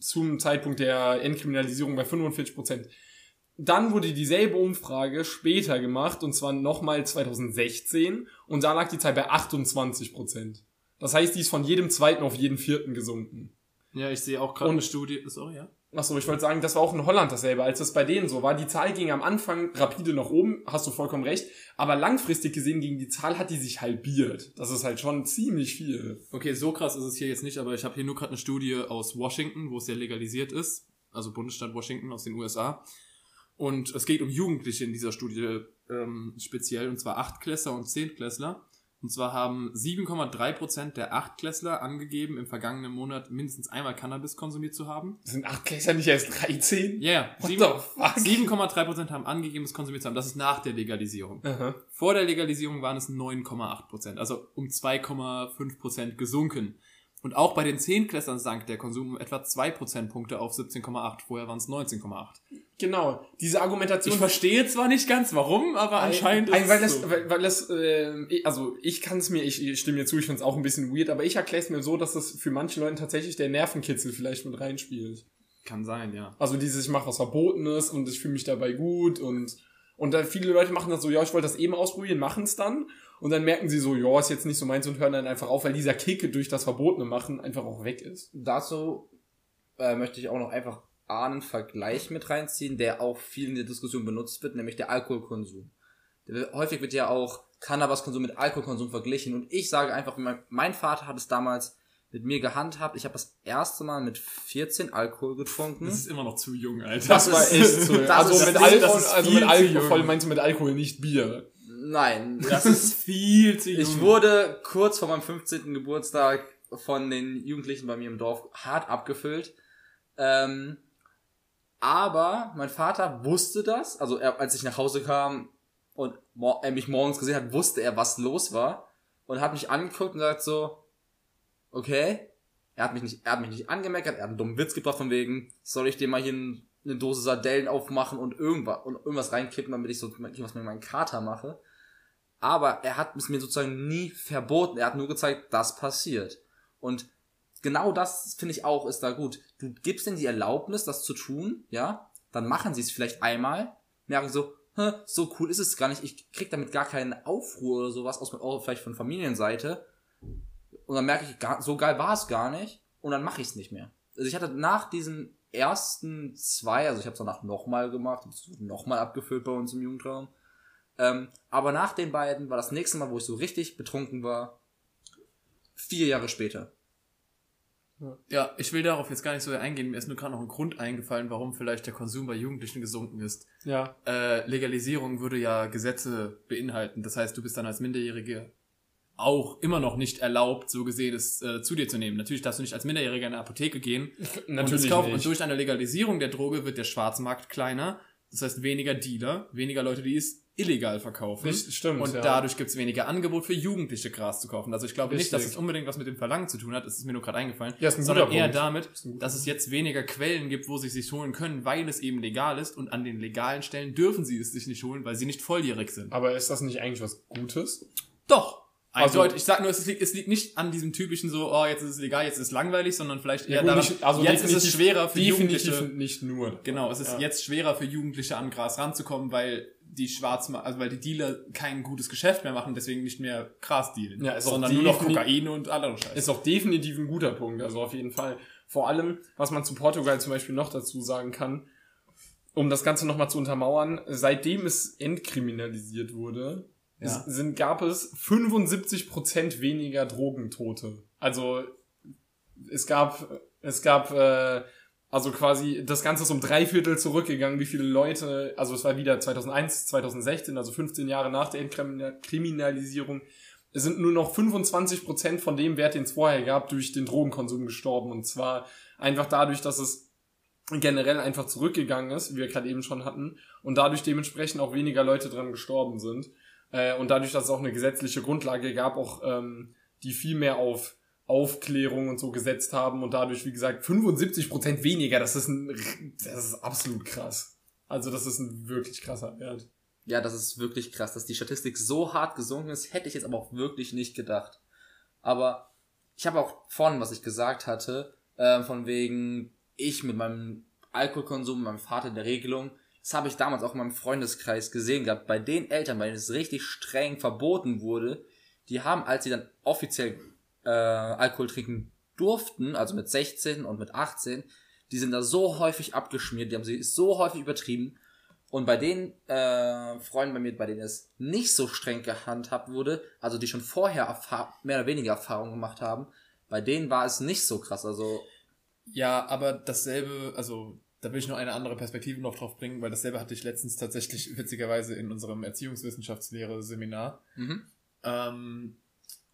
zum Zeitpunkt der Entkriminalisierung bei 45 Prozent. Dann wurde dieselbe Umfrage später gemacht, und zwar nochmal 2016, und da lag die Zahl bei 28 Prozent. Das heißt, die ist von jedem zweiten auf jeden vierten gesunken. Ja, ich sehe auch gerade eine Studie. Sorry, ja. Achso, ich wollte sagen, das war auch in Holland dasselbe, als das bei denen so war. Die Zahl ging am Anfang rapide nach oben, hast du vollkommen recht, aber langfristig gesehen ging die Zahl, hat die sich halbiert. Das ist halt schon ziemlich viel. Okay, so krass ist es hier jetzt nicht, aber ich habe hier nur gerade eine Studie aus Washington, wo es ja legalisiert ist, also Bundesstaat Washington aus den USA. Und es geht um Jugendliche in dieser Studie ähm, speziell, und zwar Achtklässler und Zehntklässler. Und zwar haben 7,3% der Achtklässler angegeben, im vergangenen Monat mindestens einmal Cannabis konsumiert zu haben. Sind acht Klässler nicht erst 13? Ja, yeah, What the fuck? 7,3% haben angegeben, es konsumiert zu haben. Das ist nach der Legalisierung. Aha. Vor der Legalisierung waren es 9,8%, also um 2,5% gesunken. Und auch bei den Zehnklässlern sank der Konsum um etwa 2 Prozentpunkte auf 17,8. Vorher waren es 19,8. Genau. Diese Argumentation. Ich verstehe zwar nicht ganz warum, aber anscheinend ein, ist weil es das, so. weil, weil das, äh, also ich kann es mir, ich, ich stimme mir zu, ich finde es auch ein bisschen weird, aber ich erkläre es mir so, dass das für manche Leute tatsächlich der Nervenkitzel vielleicht mit reinspielt. Kann sein, ja. Also dieses, ich mache was Verbotenes und ich fühle mich dabei gut und und dann viele Leute machen das so, ja, ich wollte das eben ausprobieren, machen es dann und dann merken sie so, ja, ist jetzt nicht so meins und hören dann einfach auf, weil dieser Kick durch das Verbotene machen einfach auch weg ist. Dazu äh, möchte ich auch noch einfach einen Vergleich mit reinziehen, der auch viel in der Diskussion benutzt wird, nämlich der Alkoholkonsum. Häufig wird ja auch Cannabiskonsum mit Alkoholkonsum verglichen und ich sage einfach, mein, Vater hat es damals mit mir gehandhabt. Ich habe das erste Mal mit 14 Alkohol getrunken. Das ist immer noch zu jung, Alter. Das, war ist- echt so. [laughs] das also ist- mit das Alkohol, ist also viel mit zu Alkohol jung. meinst du mit Alkohol nicht Bier. Nein, [laughs] das ist viel zu jung. Ich wurde kurz vor meinem 15. Geburtstag von den Jugendlichen bei mir im Dorf hart abgefüllt. Ähm, aber mein Vater wusste das. Also er, als ich nach Hause kam und er mich morgens gesehen hat, wusste er, was los war. Und hat mich angeguckt und sagt so, okay. Er hat mich nicht, er hat mich nicht angemeckert, er hat einen dummen Witz gebracht von wegen, soll ich dir mal hier ein- eine Dose Sardellen aufmachen und irgendwas, und irgendwas reinkippen, damit ich so was mit meinem Kater mache aber er hat es mir sozusagen nie verboten. Er hat nur gezeigt, das passiert. Und genau das finde ich auch ist da gut. Du gibst denen die Erlaubnis, das zu tun, ja, dann machen sie es vielleicht einmal, merken so, so cool ist es gar nicht, ich krieg damit gar keinen Aufruhr oder sowas, aus, auch vielleicht von Familienseite. Und dann merke ich, so geil war es gar nicht und dann mache ich es nicht mehr. Also ich hatte nach diesen ersten zwei, also ich habe es danach nochmal gemacht, nochmal abgefüllt bei uns im Jugendraum, Ähm, aber nach den beiden war das nächste Mal, wo ich so richtig betrunken war, vier Jahre später. Ja, ich will darauf jetzt gar nicht so sehr eingehen. Mir ist nur gerade noch ein Grund eingefallen, warum vielleicht der Konsum bei Jugendlichen gesunken ist. Ja. Äh, Legalisierung würde ja Gesetze beinhalten. Das heißt, du bist dann als Minderjährige auch immer noch nicht erlaubt, so gesehen, es äh, zu dir zu nehmen. Natürlich darfst du nicht als Minderjähriger in eine Apotheke gehen [laughs] und Natürlich es kaufen. nicht. Und durch eine Legalisierung der Droge wird der Schwarzmarkt kleiner. Das heißt, weniger Dealer, weniger Leute, die es illegal verkaufen. Richtig, stimmt, Und ja. dadurch gibt es weniger Angebot für Jugendliche Gras zu kaufen. Also ich glaube nicht, dass es unbedingt was mit dem Verlangen zu tun hat. Das ist mir nur gerade eingefallen. Ja, ein sondern eher Punkt. damit, dass es jetzt weniger Quellen gibt, wo sie es sich holen können, weil es eben legal ist. Und an den legalen Stellen dürfen sie es sich nicht holen, weil sie nicht volljährig sind. Aber ist das nicht eigentlich was Gutes? Doch. Also- Also, ich sag nur, es liegt, es liegt nicht an diesem typischen so, oh, jetzt ist es legal, jetzt ist es langweilig, sondern vielleicht eher gut, daran, nicht- also jetzt ist es schwerer für Jugendliche. nicht nur. Genau, es ist Ja. jetzt schwerer für Jugendliche an Gras ranzukommen, weil die Schwarz, also weil die Dealer kein gutes Geschäft mehr machen, deswegen nicht mehr Gras dealen, Ja, ist sondern nur noch Kokain und andere Scheiße. Ist auch definitiv ein guter Punkt, also auf jeden Fall. Vor allem, was man zu Portugal zum Beispiel noch dazu sagen kann, um das Ganze nochmal zu untermauern, seitdem es entkriminalisiert wurde, Ja. sind, gab es 75% weniger Drogentote. Also es gab, es gab, äh, also quasi, das Ganze ist um drei Viertel zurückgegangen, wie viele Leute, also es war wieder 2001, 2016, also 15 Jahre nach der Entkriminalisierung, es sind nur noch 25% von dem Wert, den es vorher gab, durch den Drogenkonsum gestorben. Und zwar einfach dadurch, dass es generell einfach zurückgegangen ist, wie wir gerade eben schon hatten, und dadurch dementsprechend auch weniger Leute dran gestorben sind. Äh, und dadurch, dass es auch eine gesetzliche Grundlage gab, auch ähm, die viel mehr auf Aufklärung und so gesetzt haben und dadurch, wie gesagt, 75% weniger, das ist ein, das ist absolut krass. Also das ist ein wirklich krasser Wert. Ja, das ist wirklich krass, dass die Statistik so hart gesunken ist, hätte ich jetzt aber auch wirklich nicht gedacht. Aber ich habe auch vorhin, was ich gesagt hatte, äh, von wegen ich mit meinem Alkoholkonsum, meinem Vater in der Regelung, das habe ich damals auch in meinem Freundeskreis gesehen gehabt. Bei den Eltern, bei denen es richtig streng verboten wurde, die haben, als sie dann offiziell äh, Alkohol trinken durften, also mit 16 und mit 18, die sind da so häufig abgeschmiert, die haben sie so häufig übertrieben. Und bei den äh, Freunden bei mir, bei denen es nicht so streng gehandhabt wurde, also die schon vorher mehr oder weniger Erfahrung gemacht haben, bei denen war es nicht so krass. Also Ja, aber dasselbe, also da will ich noch eine andere Perspektive noch drauf bringen, weil dasselbe hatte ich letztens tatsächlich [laughs] witzigerweise in unserem Erziehungswissenschaftslehre-Seminar. Mhm. Ähm,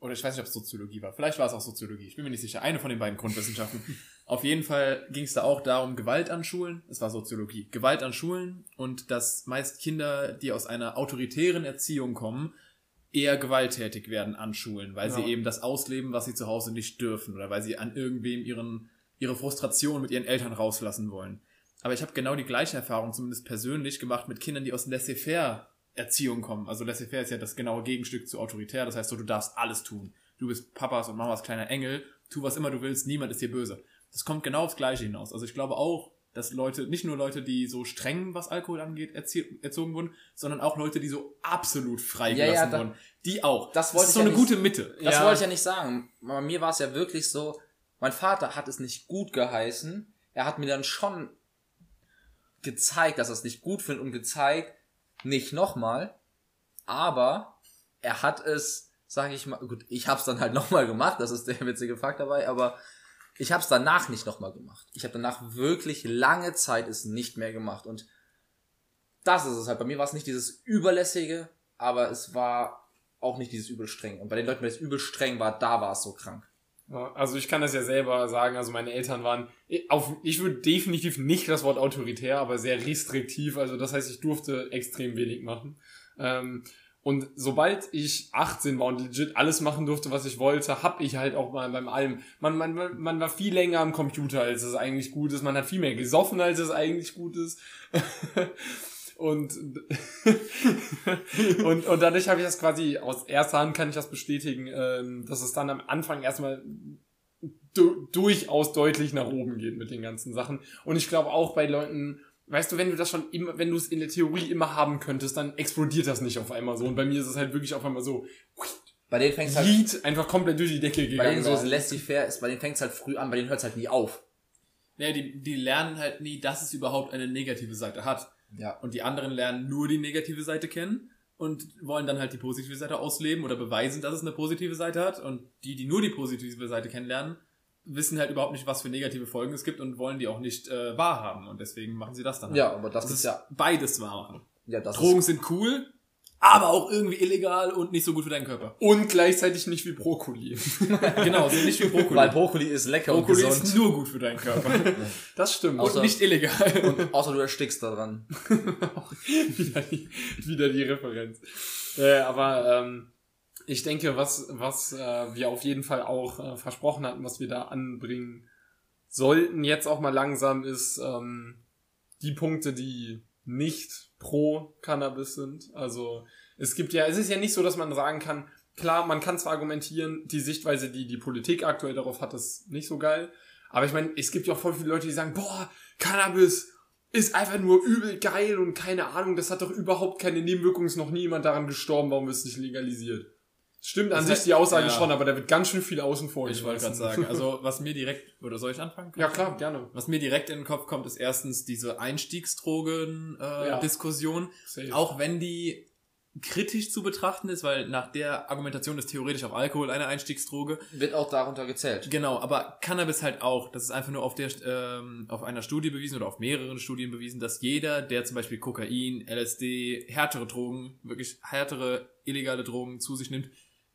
oder ich weiß nicht, ob es Soziologie war. Vielleicht war es auch Soziologie. Ich bin mir nicht sicher. Eine von den beiden Grundwissenschaften. [laughs] Auf jeden Fall ging es da auch darum, Gewalt an Schulen. Es war Soziologie. Gewalt an Schulen und dass meist Kinder, die aus einer autoritären Erziehung kommen, eher gewalttätig werden an Schulen, weil sie Ja. eben das ausleben, was sie zu Hause nicht dürfen oder weil sie an irgendwem ihren, ihre Frustration mit ihren Eltern rauslassen wollen. Aber ich habe genau die gleiche Erfahrung, zumindest persönlich, gemacht mit Kindern, die aus laissez-faire Erziehung kommen. Also laissez-faire ist ja das genaue Gegenstück zu autoritär. Das heißt so, du darfst alles tun. Du bist Papas und Mamas kleiner Engel. Tu was immer du willst. Niemand ist dir böse. Das kommt genau aufs Gleiche hinaus. Also ich glaube auch, dass Leute, nicht nur Leute, die so streng, was Alkohol angeht, erzogen wurden, sondern auch Leute, die so absolut freigelassen Ja, ja, da- wurden. Die auch. Das wollte ist so ja eine nicht- gute Mitte. Das Ja. wollte ich ja nicht sagen. Bei mir war es ja wirklich so, mein Vater hat es nicht gut geheißen. Er hat mir dann schon gezeigt, dass er es nicht gut findet und gezeigt, nicht nochmal. Aber er hat es, sage ich mal, gut, ich habe es dann halt [laughs] nochmal gemacht, das ist der witzige Fakt dabei, aber ich habe es danach nicht nochmal gemacht. Ich habe danach wirklich lange Zeit es nicht mehr gemacht und das ist es halt. Bei mir war es nicht dieses überlässige, aber es war auch nicht dieses übel streng. Und bei den Leuten, bei denen es übel streng war, da war es so krank. Also ich kann das ja selber sagen, also meine Eltern waren, auf, ich würde definitiv nicht das Wort autoritär, aber sehr restriktiv, also das heißt, ich durfte extrem wenig machen. Ähm, und sobald ich 18 war und legit alles machen durfte, was ich wollte, hab ich halt auch mal beim allem, man, man, man war viel länger am Computer, als es eigentlich gut ist, man hat viel mehr gesoffen, als es eigentlich gut ist. [laughs] Und, [laughs] und, und dadurch habe ich das quasi aus erster Hand kann ich das bestätigen, ähm, dass es dann am Anfang erstmal du durchaus deutlich nach oben geht mit den ganzen Sachen. Und ich glaube auch bei Leuten, weißt du, wenn du das schon immer, wenn du es in der Theorie immer haben könntest, dann explodiert das nicht auf einmal so. Und bei mir ist es halt wirklich auf einmal so, Bei denen fängt es halt, einfach komplett durch die Decke bei gegangen. denen so sein. laissez-faire ist, bei denen fängt es halt früh an, bei denen hört es halt nie auf. Ja, die, die lernen halt nie, dass es überhaupt eine negative Seite hat. Ja. Und die anderen lernen nur die negative Seite kennen. und wollen dann halt die positive Seite ausleben oder beweisen, dass es eine positive Seite hat. Und die, die nur die positive Seite kennenlernen, wissen halt überhaupt nicht, was für negative Folgen es gibt und wollen die auch nicht äh, wahrhaben. Und deswegen machen sie das dann. Ja, halt. aber das, das ist ist ja, beides wahr machen. ja, das Drogen sind cool, aber auch irgendwie illegal und nicht so gut für deinen Körper. Und gleichzeitig nicht wie Brokkoli. [laughs] genau, so nicht wie ist, [laughs] Brokkoli. weil Brokkoli ist lecker Brokkoli und ist gesund. nur gut für deinen Körper. [laughs] Das stimmt. Außer- und nicht illegal. Und außer du erstickst daran. wieder, die, wieder die Referenz. Äh, aber ähm, ich denke, was, was äh, wir auf jeden Fall auch äh, versprochen hatten, was wir da anbringen sollten, jetzt auch mal langsam, ist ähm, die Punkte, die nicht pro Cannabis sind. Also es gibt ja, es ist ja nicht so, dass man sagen kann, klar, man kann zwar argumentieren, die Sichtweise, die die Politik aktuell darauf hat, ist nicht so geil. Aber ich meine, es gibt ja auch voll viele Leute, die sagen, boah, Cannabis ist einfach nur übel geil und keine Ahnung, das hat doch überhaupt keine Nebenwirkungen, ist noch nie jemand daran gestorben, warum wird es nicht legalisiert? Stimmt an Das sich die Aussage ja. schon, aber da wird ganz schön viel außen vor Ich wollte gerade sagen, also [laughs] was mir direkt, oder soll ich anfangen? Ja klar, gerne. Was mir direkt in den Kopf kommt, ist erstens diese Einstiegsdrogen-Diskussion. Äh, Ja. Auch wenn die kritisch zu betrachten ist, weil nach der Argumentation ist theoretisch auch Alkohol eine Einstiegsdroge. Wird auch darunter gezählt. Genau, aber Cannabis halt auch. Das ist einfach nur auf der ähm, auf einer Studie bewiesen oder auf mehreren Studien bewiesen, dass jeder, der zum Beispiel Kokain, LSD, härtere Drogen, wirklich härtere illegale Drogen zu sich nimmt,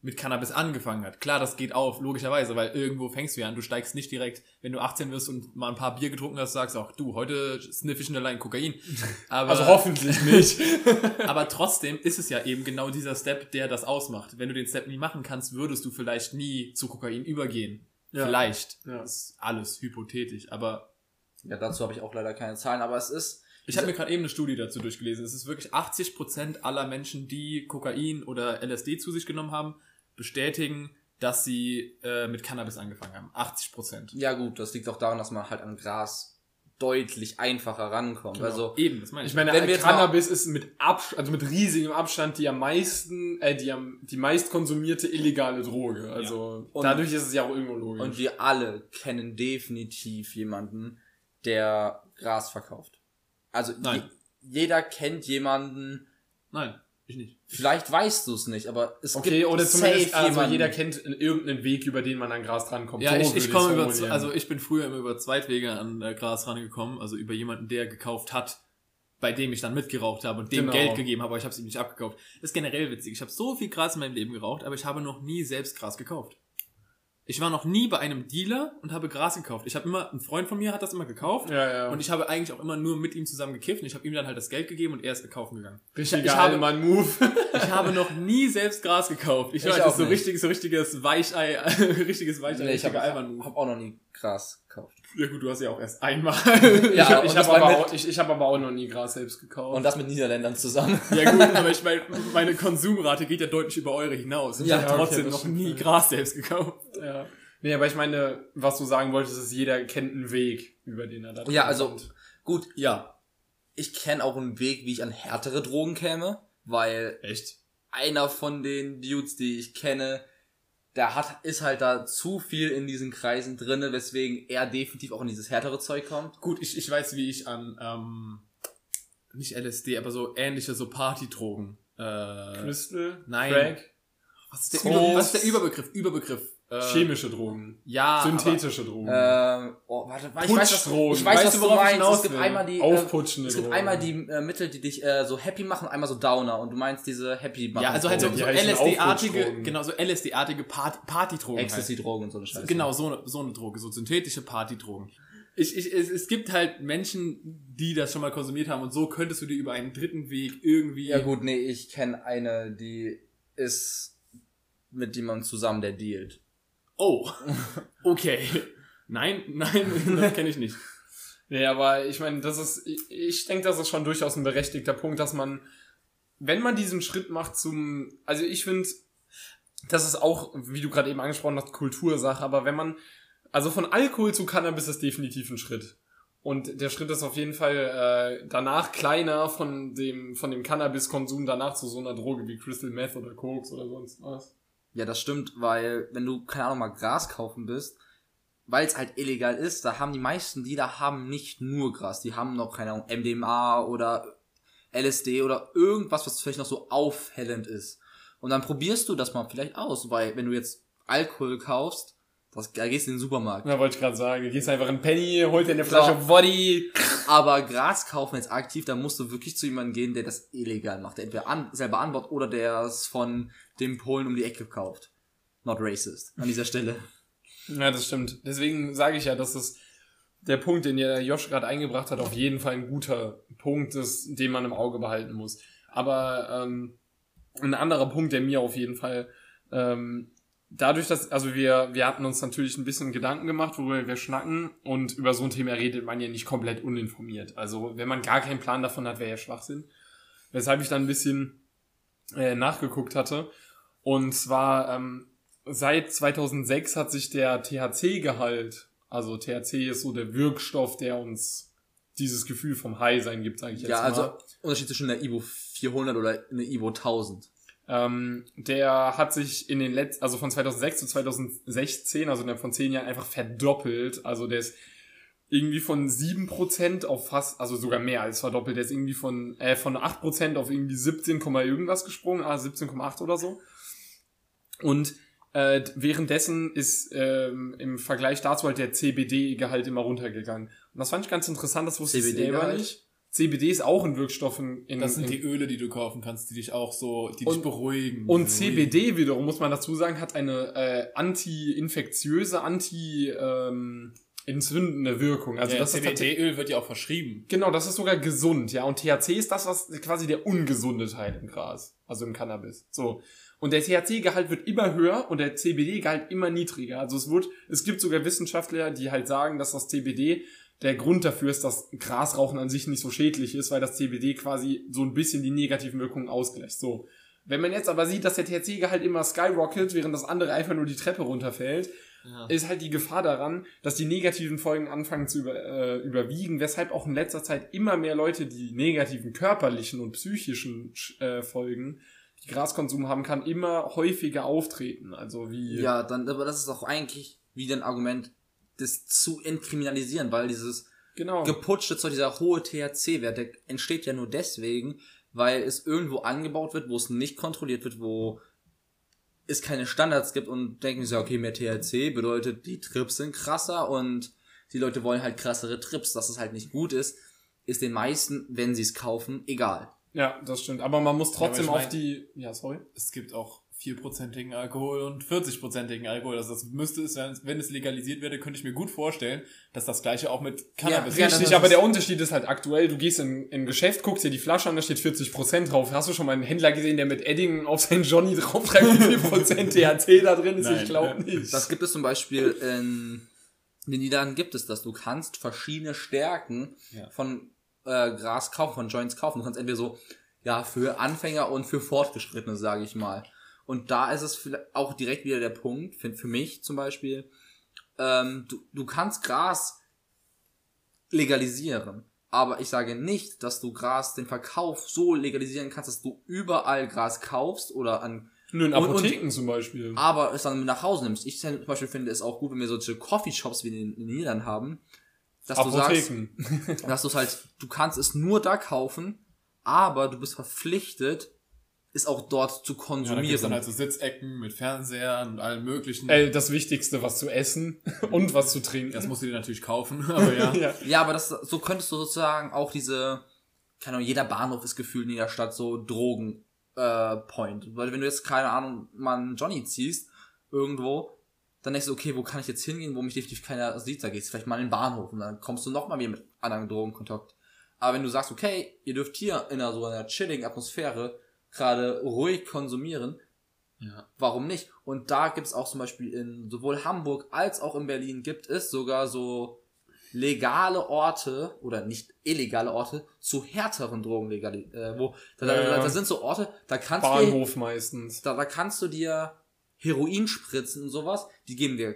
mit Cannabis angefangen hat. Klar, das geht auf, logischerweise, weil irgendwo fängst du ja an. Du steigst nicht direkt, wenn du 18 wirst und mal ein paar Bier getrunken hast, sagst auch, du, heute sniff ich schon allein Kokain. [laughs] Aber, Also hoffentlich nicht. [laughs] aber trotzdem ist es ja eben genau dieser Step, der das ausmacht. Wenn du den Step nie machen kannst, würdest du vielleicht nie zu Kokain übergehen. Ja. Vielleicht. Ja. Das ist alles hypothetisch. Aber Ja, dazu habe ich auch leider keine Zahlen, aber es ist. ich habe mir gerade eben eine Studie dazu durchgelesen. Es ist wirklich 80% aller Menschen, die Kokain oder LSD zu sich genommen haben, bestätigen, dass sie äh, mit Cannabis angefangen haben. 80%. Ja gut, das liegt auch daran, dass man halt an Gras deutlich einfacher rankommt. Genau. Also eben, das meine ich. Ich meine, Wenn wir jetzt Cannabis ist mit Abs also mit riesigem Abstand die am meisten, äh, die am die meist konsumierte illegale Droge. Also Und- dadurch ist es ja auch irgendwo logisch. und wir alle kennen definitiv jemanden, der Gras verkauft. Also Nein. je, jeder kennt jemanden. Nein, ich nicht. Vielleicht weißt du es nicht, aber es okay, gibt oder zumindest, safe also jemanden. jeder kennt irgendeinen Weg, über den man an Gras drankommt. Ja, So ich, ich komme über, also ich bin früher immer über Zweitwege an äh, Gras rangekommen, also über jemanden, der gekauft hat, bei dem ich dann mitgeraucht habe und dem Genau. Geld gegeben habe, aber ich habe es ihm nicht abgekauft. ist generell witzig. Ich habe so viel Gras in meinem Leben geraucht, aber ich habe noch nie selbst Gras gekauft. Ich war noch nie bei einem Dealer und habe Gras gekauft. Ich habe immer, ein Freund von mir hat das immer gekauft ja, ja. und ich habe eigentlich auch immer nur mit ihm zusammen gekifft und ich habe ihm dann halt das Geld gegeben und er ist kaufen gegangen. Richtiger ich habe- Allmann-Move. [laughs] Ich habe noch nie selbst Gras gekauft. Ich, Ich weiß, das ist so nicht. richtig, so richtiges Weichei, [laughs] richtiges Weichei, Nee, ich habe richtiger Alman-Move. hab auch noch nie Gras gekauft. Ja gut, du hast ja auch erst einmal. [laughs] ich habe und ich das hab war aber, auch- ich, ich hab aber auch noch nie Gras selbst gekauft. Und das mit Niederländern zusammen. ja gut, [laughs] aber ich meine, meine Konsumrate geht ja deutlich über eure hinaus. Ich Ja, habe okay, trotzdem noch nie Gras selbst gekauft. ja. Nee, aber ich meine, was du sagen wolltest, ist, jeder kennt einen Weg, über den er da Ja, also kommt. gut, Ja. ich kenne auch einen Weg, wie ich an härtere Drogen käme, weil Echt? einer von den Dudes, die ich kenne, der hat, ist halt da zu viel in diesen Kreisen drinne, weswegen er definitiv auch in dieses härtere Zeug kommt. Gut, ich, ich weiß, wie ich an, ähm, nicht LSD, aber so ähnliche, so Partydrogen. Äh, Crystal, nein. Crack, was, ist der. Über, was ist der Überbegriff? Überbegriff. Äh, chemische Drogen, Ja. synthetische Drogen, Ähm, oh, warte, ich weiß, was, Putschdrogen. ich weiß, Weißt was du, du worauf ich meinst. hinaus Es gibt will? einmal die, äh, es gibt Drogen. einmal die äh, Mittel, die dich äh, so happy machen und einmal so Downer und du meinst diese happy machen. Ja, also halt so, so LSD-artige, genau, so LSD-artige Part Partydrogen. halt. Ecstasy-Drogen und so eine Scheiße. Genau, so eine, so eine Droge, so synthetische Partydrogen. Ich, ich, es, es gibt halt Menschen, die das schon mal konsumiert haben und so könntest du dir über einen dritten Weg irgendwie. Ja gut, nee, ich kenne eine, die ist mit jemandem zusammen, der dealt. Oh, [laughs] okay. Nein, nein, [laughs] das kenne ich nicht. Nee, aber ich meine, das ist, ich, denke, das ist schon durchaus ein berechtigter Punkt, dass man, wenn man diesen Schritt macht zum, also ich finde, das ist auch, wie du gerade eben angesprochen hast, Kultursache, aber wenn man, also von Alkohol zu Cannabis ist definitiv ein Schritt. Und der Schritt ist auf jeden Fall äh, danach kleiner von dem, von dem Cannabiskonsum danach zu so einer Droge wie Crystal Meth oder Koks oder sonst was. Ja, das stimmt, weil wenn du, keine Ahnung, mal Gras kaufen bist, weil es halt illegal ist, da haben die meisten, die da haben nicht nur Gras, die haben noch, keine Ahnung, MDMA oder LSD oder irgendwas, was vielleicht noch so aufhellend ist. Und dann probierst du das mal vielleicht aus, weil wenn du jetzt Alkohol kaufst, das, da gehst du in den Supermarkt. Ja, wollte ich gerade sagen. Du gehst einfach in Penny, holt dir eine Flasche So. Body. Aber Gras kaufen jetzt aktiv, da musst du wirklich zu jemandem gehen, der das illegal macht, der entweder an, selber anbaut oder der es von dem Polen um die Ecke kauft. Not racist an dieser Stelle. Ja, das stimmt. Deswegen sage ich ja, dass das der Punkt, den der Josh gerade eingebracht hat, auf jeden Fall ein guter Punkt ist, den man im Auge behalten muss. Aber ähm, ein anderer Punkt, der mir auf jeden Fall ähm, dadurch, dass, also wir, wir hatten uns natürlich ein bisschen Gedanken gemacht, worüber wir schnacken und über so ein Thema redet man ja nicht komplett uninformiert. Also wenn man gar keinen Plan davon hat, wäre ja Schwachsinn. Weshalb ich dann ein bisschen äh, nachgeguckt hatte. Und zwar ähm, seit 2006 hat sich der THC-Gehalt, also THC ist so der Wirkstoff, der uns dieses Gefühl vom High-Sein gibt, sage ich jetzt Ja, mal. also Unterschied zwischen einer Ivo 400 oder einer Ivo 1000. Ähm, der hat sich in den letzten, also von 2006 zu 2016, also innerhalb von zehn Jahren einfach verdoppelt. Also der ist irgendwie von 7% auf fast, also sogar mehr als verdoppelt. Der ist irgendwie von, äh, von 8% auf irgendwie 17, Komma irgendwas gesprungen, ah, 17,8 oder so. Und äh, währenddessen ist ähm, im Vergleich dazu halt der CBD-Gehalt immer runtergegangen. Und das fand ich ganz interessant, das wusste ich selber nicht. CBD ist auch ein Wirkstoff in, in Das sind in, die Öle, die du kaufen kannst, die dich auch so, die Und- dich beruhigen. Und beruhigen. CBD wiederum, muss man dazu sagen, hat eine äh, anti-infektiöse, anti ähm, entzündende Wirkung. Also ja, das CBD-Öl wird ja auch verschrieben. genau, das ist sogar gesund, ja. Und THC ist das, was quasi der ungesunde Teil im Gras, also im Cannabis. So. Und der THC-Gehalt wird immer höher und der CBD-Gehalt immer niedriger. Also es wird, es gibt sogar Wissenschaftler, die halt sagen, dass das CBD der Grund dafür ist, dass Grasrauchen an sich nicht so schädlich ist, weil das CBD quasi so ein bisschen die negativen Wirkungen ausgleicht. So. Wenn man jetzt aber sieht, dass der THC-Gehalt immer skyrocket, während das andere einfach nur die Treppe runterfällt, Ja. ist halt die Gefahr daran, dass die negativen Folgen anfangen zu über, äh, überwiegen, weshalb auch in letzter Zeit immer mehr Leute die negativen körperlichen und psychischen äh, Folgen, die Graskonsum haben kann, immer häufiger auftreten. Also wie Ja, dann, aber das ist auch eigentlich wieder ein Argument, das zu entkriminalisieren, weil dieses genau. geputschte Zeug, dieser hohe THC-Wert, der entsteht ja nur deswegen, weil es irgendwo angebaut wird, wo es nicht kontrolliert wird, wo es keine Standards gibt und denken sie, okay, mehr THC bedeutet, die Trips sind krasser und die Leute wollen halt krassere Trips, dass es halt nicht gut ist, ist den meisten, wenn sie es kaufen, egal. Ja, das stimmt. Aber man muss trotzdem Ja, ich auf die. Ja, sorry. Es gibt auch 4%igen Alkohol und 40%igen Alkohol. Also das müsste es, wenn es- wenn es legalisiert werde, könnte ich mir gut vorstellen, dass das gleiche auch mit Cannabis Ja, Richtig, aber der Unterschied ist halt aktuell, du gehst in, in ein Geschäft, guckst dir die Flasche an, da steht 40% drauf. Hast du schon mal einen Händler gesehen, der mit Edding auf seinen Johnny draufschreibt, wie viel Prozent [laughs] THC da drin ist? Nein. ich glaube nicht. Das gibt es zum Beispiel in den Niederlanden gibt es das. Du kannst verschiedene Stärken Ja. von äh, Gras kaufen, von Joints kaufen. Du kannst entweder so, ja, für Anfänger und für Fortgeschrittene, sage ich mal. Und da ist es vielleicht auch direkt wieder der Punkt, für, für mich zum Beispiel, ähm, du, du kannst Gras legalisieren. Aber ich sage nicht, dass du Gras, den Verkauf so legalisieren kannst, dass du überall Gras kaufst oder an Nur in und- und- Apotheken zum Beispiel. aber es dann nach Hause nimmst. Ich zum Beispiel finde es auch gut, wenn wir solche Coffeeshops wie in den, Niederlanden haben, dass du sagst, Apotheken. dass du es halt, du kannst es nur da kaufen, aber du bist verpflichtet, es auch dort zu Ja, da konsumieren. dann halt so Sitzecken mit Fernsehern und allem möglichen. äh, das Wichtigste, was zu essen [laughs] und was zu trinken. das musst du dir natürlich kaufen, [laughs] aber ja. ja. ja, aber das, so könntest du sozusagen auch diese, keine Ahnung, jeder Bahnhof ist gefühlt in jeder Stadt so Drogen, äh, Point. Weil wenn du jetzt, keine Ahnung, mal einen Johnny ziehst, irgendwo, dann denkst du, okay, wo kann ich jetzt hingehen, wo mich definitiv keiner sieht, da gehst du vielleicht mal in den Bahnhof und dann kommst du noch mal wieder mit anderen Drogen in Kontakt. Aber wenn du sagst, okay, ihr dürft hier in einer so einer chilligen Atmosphäre gerade ruhig konsumieren, ja. warum nicht? Und da gibt's auch zum Beispiel in sowohl Hamburg als auch in Berlin gibt es sogar so legale Orte oder nicht illegale Orte zu härteren Drogen legali äh, wo da, da, Ja, ja. da sind so Orte, da kannst du Bahnhof meistens. da, da kannst du dir Heroin spritzen und sowas, die geben dir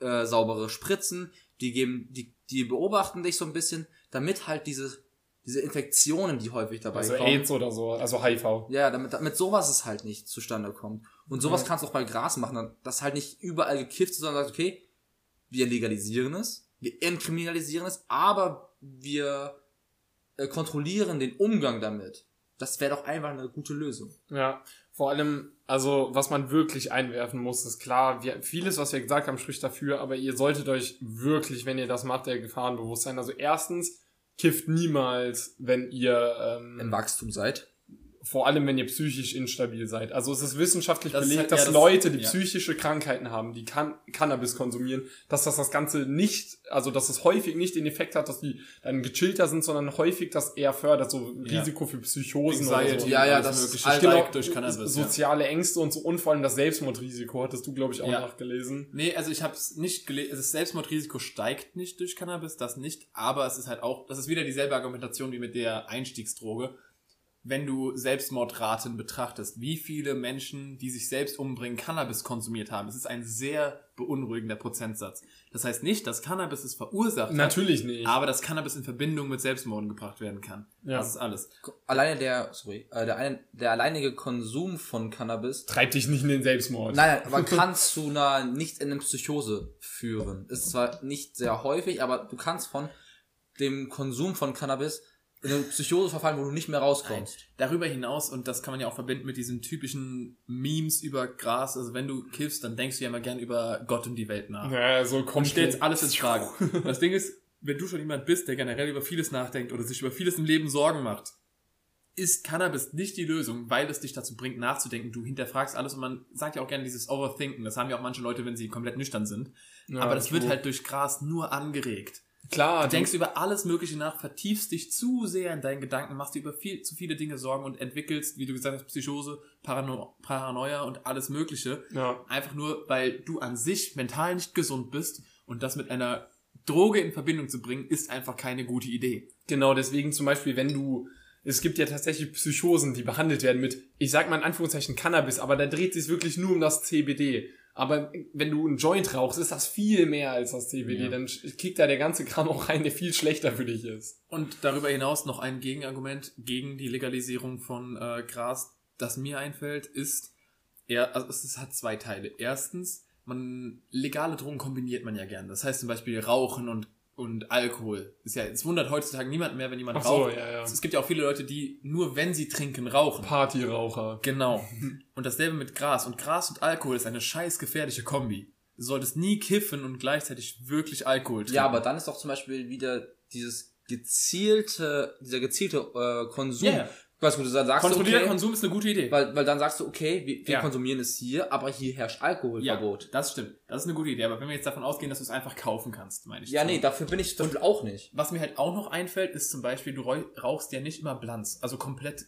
äh, saubere Spritzen, die geben die die beobachten dich so ein bisschen, damit halt diese diese Infektionen, die häufig dabei Also kommen. AIDS oder so, also HIV. Ja, damit, damit sowas es halt nicht zustande kommt. Und sowas Ja. kannst du auch bei Gras machen, dass halt nicht überall gekifft ist, sondern sagst, okay, wir legalisieren es, wir entkriminalisieren es, aber wir äh, kontrollieren den Umgang damit. Das wäre doch einfach eine gute Lösung. Ja, vor allem, also was man wirklich einwerfen muss, ist klar, wir, vieles, was wir gesagt haben, spricht dafür, aber ihr solltet euch wirklich, wenn ihr das macht, der Gefahren bewusst sein. Also erstens, kifft niemals, wenn ihr ähm, Im Wachstum seid. Vor allem wenn ihr psychisch instabil seid. Also es ist wissenschaftlich Das ist belegt, halt- ja, dass das- Leute, die ja. psychische Krankheiten haben, die kann Cannabis konsumieren, dass das das Ganze nicht, also dass es häufig nicht den Effekt hat, dass die dann gechillter sind, sondern häufig das eher fördert, so Ja. Risiko für Psychosen oder Anxiety so. Ja, ja, das- Mögliche Alter, steigt durch Cannabis. ja. soziale Ängste und so und vor allem das Selbstmordrisiko hattest du, glaube ich, auch Ja. nachgelesen. Nee, also ich habe es nicht gelesen. Das Selbstmordrisiko steigt nicht durch Cannabis, das nicht. Aber es ist halt auch, das ist wieder dieselbe Argumentation wie mit der Einstiegsdroge. Wenn du Selbstmordraten betrachtest, wie viele Menschen, die sich selbst umbringen, Cannabis konsumiert haben, es ist ein sehr beunruhigender Prozentsatz. Das heißt nicht, dass Cannabis es verursacht hat, Natürlich nicht. aber dass Cannabis in Verbindung mit Selbstmorden gebracht werden kann. Ja. Das ist alles. Alleine der, sorry, äh, der, ein, der alleinige Konsum von Cannabis Treib dich nicht in den Selbstmord. Nein, nein, aber kann zu einer nicht in eine Psychose führen. Ist zwar nicht sehr häufig, aber du kannst von dem Konsum von Cannabis in eine Psychose verfallen, wo du nicht mehr rauskommst. Darüber hinaus, und das kann man ja auch verbinden mit diesen typischen Memes über Gras, also wenn du kiffst, dann denkst du ja immer gern über Gott und die Welt nach. Ja, so und kommt stellst alles in Frage. [laughs] Das Ding ist, wenn du schon jemand bist, der generell über vieles nachdenkt oder sich über vieles im Leben Sorgen macht, ist Cannabis nicht die Lösung, weil es dich dazu bringt, nachzudenken. Du hinterfragst alles und man sagt ja auch gerne dieses Overthinken. Das haben ja auch manche Leute, wenn sie komplett nüchtern sind. Ja, Aber das wird halt durch Gras nur angeregt. Klar, Du denkst über alles Mögliche nach, vertiefst dich zu sehr in deinen Gedanken, machst dir über viel, zu viele Dinge Sorgen und entwickelst, wie du gesagt hast, Psychose, Parano Paranoia und alles Mögliche. Ja. Einfach nur, weil du an sich mental nicht gesund bist und das mit einer Droge in Verbindung zu bringen, ist einfach keine gute Idee. Genau, deswegen zum Beispiel, wenn du, es gibt ja tatsächlich Psychosen, die behandelt werden mit, ich sag mal in Anführungszeichen Cannabis, aber da dreht sich wirklich nur um das CBD. Aber wenn du einen Joint rauchst, ist das viel mehr als das CBD. Ja. Dann kickt da der ganze Kram auch rein, der viel schlechter für dich ist. Und darüber hinaus noch ein Gegenargument gegen die Legalisierung von äh, Gras, das mir einfällt, ist, er, also es, hat zwei Teile. Erstens, man legale Drogen kombiniert man ja gern. Das heißt zum Beispiel Rauchen und und Alkohol. Ist ja, es wundert heutzutage niemand mehr, wenn jemand Ach so, raucht. ja, ja. Es gibt ja auch viele Leute, die nur wenn sie trinken, rauchen. Partyraucher. Genau. [laughs] Und dasselbe mit Gras. Und Gras und Alkohol ist eine scheiß gefährliche Kombi. Du solltest nie kiffen und gleichzeitig wirklich Alkohol trinken. Ja, aber dann ist doch zum Beispiel wieder dieses gezielte, dieser gezielte äh, Konsum. Ja, Was du dann sagst, du, Kontrollierter okay, Konsum ist eine gute Idee. weil, weil dann sagst du, okay, wir, wir Ja. konsumieren es hier, aber hier herrscht Alkoholverbot. Ja, das stimmt. Das ist eine gute Idee. Aber wenn wir jetzt davon ausgehen, dass du es einfach kaufen kannst, meine ich. Ja, so. nee, dafür bin ich zum Beispiel auch nicht. Was mir halt auch noch einfällt, ist zum Beispiel, du rauch- rauchst ja nicht immer Blanz. Also komplett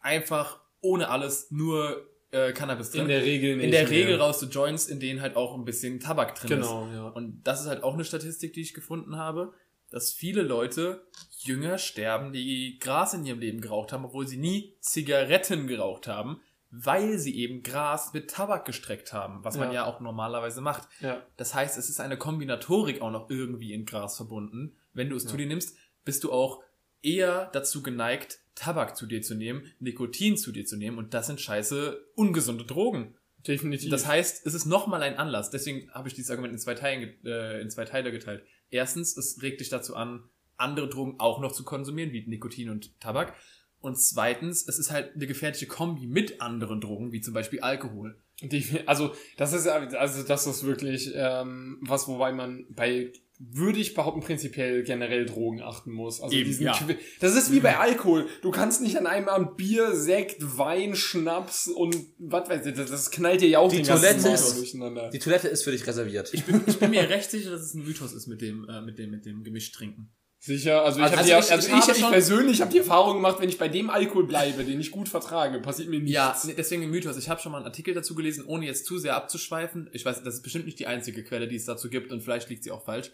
einfach ohne alles, nur äh, Cannabis drin. In der Regel nicht. In der mehr. Regel rauchst du Joints, in denen halt auch ein bisschen Tabak drin ist. Genau, ja. Und das ist halt auch eine Statistik, die ich gefunden habe, dass viele Leute jünger sterben, die Gras in ihrem Leben geraucht haben, obwohl sie nie Zigaretten geraucht haben, weil sie eben Gras mit Tabak gestreckt haben, was man Ja. ja auch normalerweise macht. Ja. Das heißt, es ist eine Kombinatorik auch noch irgendwie in Gras verbunden. Wenn du es zu dir nimmst, bist du auch eher dazu geneigt, Tabak zu dir zu nehmen, Nikotin zu dir zu nehmen und das sind scheiße ungesunde Drogen. Definitiv. Das heißt, es ist nochmal ein Anlass. Deswegen habe ich dieses Argument in zwei, Teilen, äh, in zwei Teile geteilt. Erstens, es regt dich dazu an, andere Drogen auch noch zu konsumieren, wie Nikotin und Tabak. Und zweitens, es ist halt eine gefährliche Kombi mit anderen Drogen, wie zum Beispiel Alkohol. Also das ist also das ist wirklich ähm, was, wobei man bei würde ich behaupten prinzipiell generell Drogen achten muss. Also Eben, diesen ja. Das ist wie bei Alkohol. Du kannst nicht an einem Abend Bier, Sekt, Wein, Schnaps und was weiß ich, das, das knallt dir ja auch Die den Toilette ist- durcheinander. Die Toilette ist für dich reserviert. Ich bin, ich bin mir [laughs] recht sicher, dass es ein Mythos ist mit dem, äh, mit dem, mit dem Gemischtrinken. Sicher, also ich Also ich- die, ich also ich, ich, schon- persönlich habe die Erfahrung gemacht, wenn ich bei dem Alkohol bleibe, den ich gut vertrage, passiert mir nichts. Ja, deswegen Mythos. Ich habe schon mal einen Artikel dazu gelesen, ohne jetzt zu sehr abzuschweifen. Ich weiß, das ist bestimmt nicht die einzige Quelle, die es dazu gibt und vielleicht liegt sie auch falsch.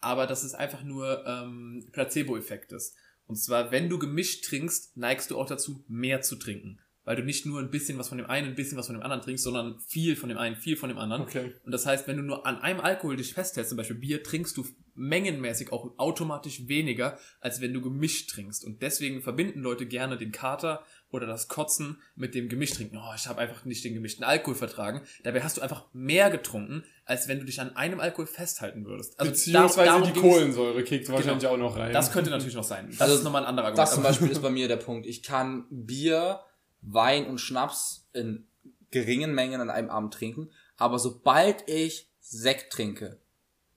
Aber dass es einfach nur ähm, Placebo-Effekt ist. Und zwar, wenn du gemischt trinkst, neigst du auch dazu, mehr zu trinken. Weil du nicht nur ein bisschen was von dem einen, ein bisschen was von dem anderen trinkst, sondern viel von dem einen, viel von dem anderen. Okay. Und das heißt, wenn du nur an einem Alkohol dich festhältst, zum Beispiel Bier, trinkst du mengenmäßig auch automatisch weniger, als wenn du gemischt trinkst. Und deswegen verbinden Leute gerne den Kater oder das Kotzen mit dem Gemischtrinken. Oh, ich habe einfach nicht den gemischten Alkohol vertragen. Dabei hast du einfach mehr getrunken, als wenn du dich an einem Alkohol festhalten würdest. Also Beziehungsweise darum die ging's- Genau. Kohlensäure kickt wahrscheinlich auch noch rein. Das könnte natürlich noch sein. Das Also, ist nochmal ein anderer Argument. Das zum Beispiel ist [laughs] bei mir der Punkt. Ich kann Bier, Wein und Schnaps in geringen Mengen an einem Abend trinken, aber sobald ich Sekt trinke,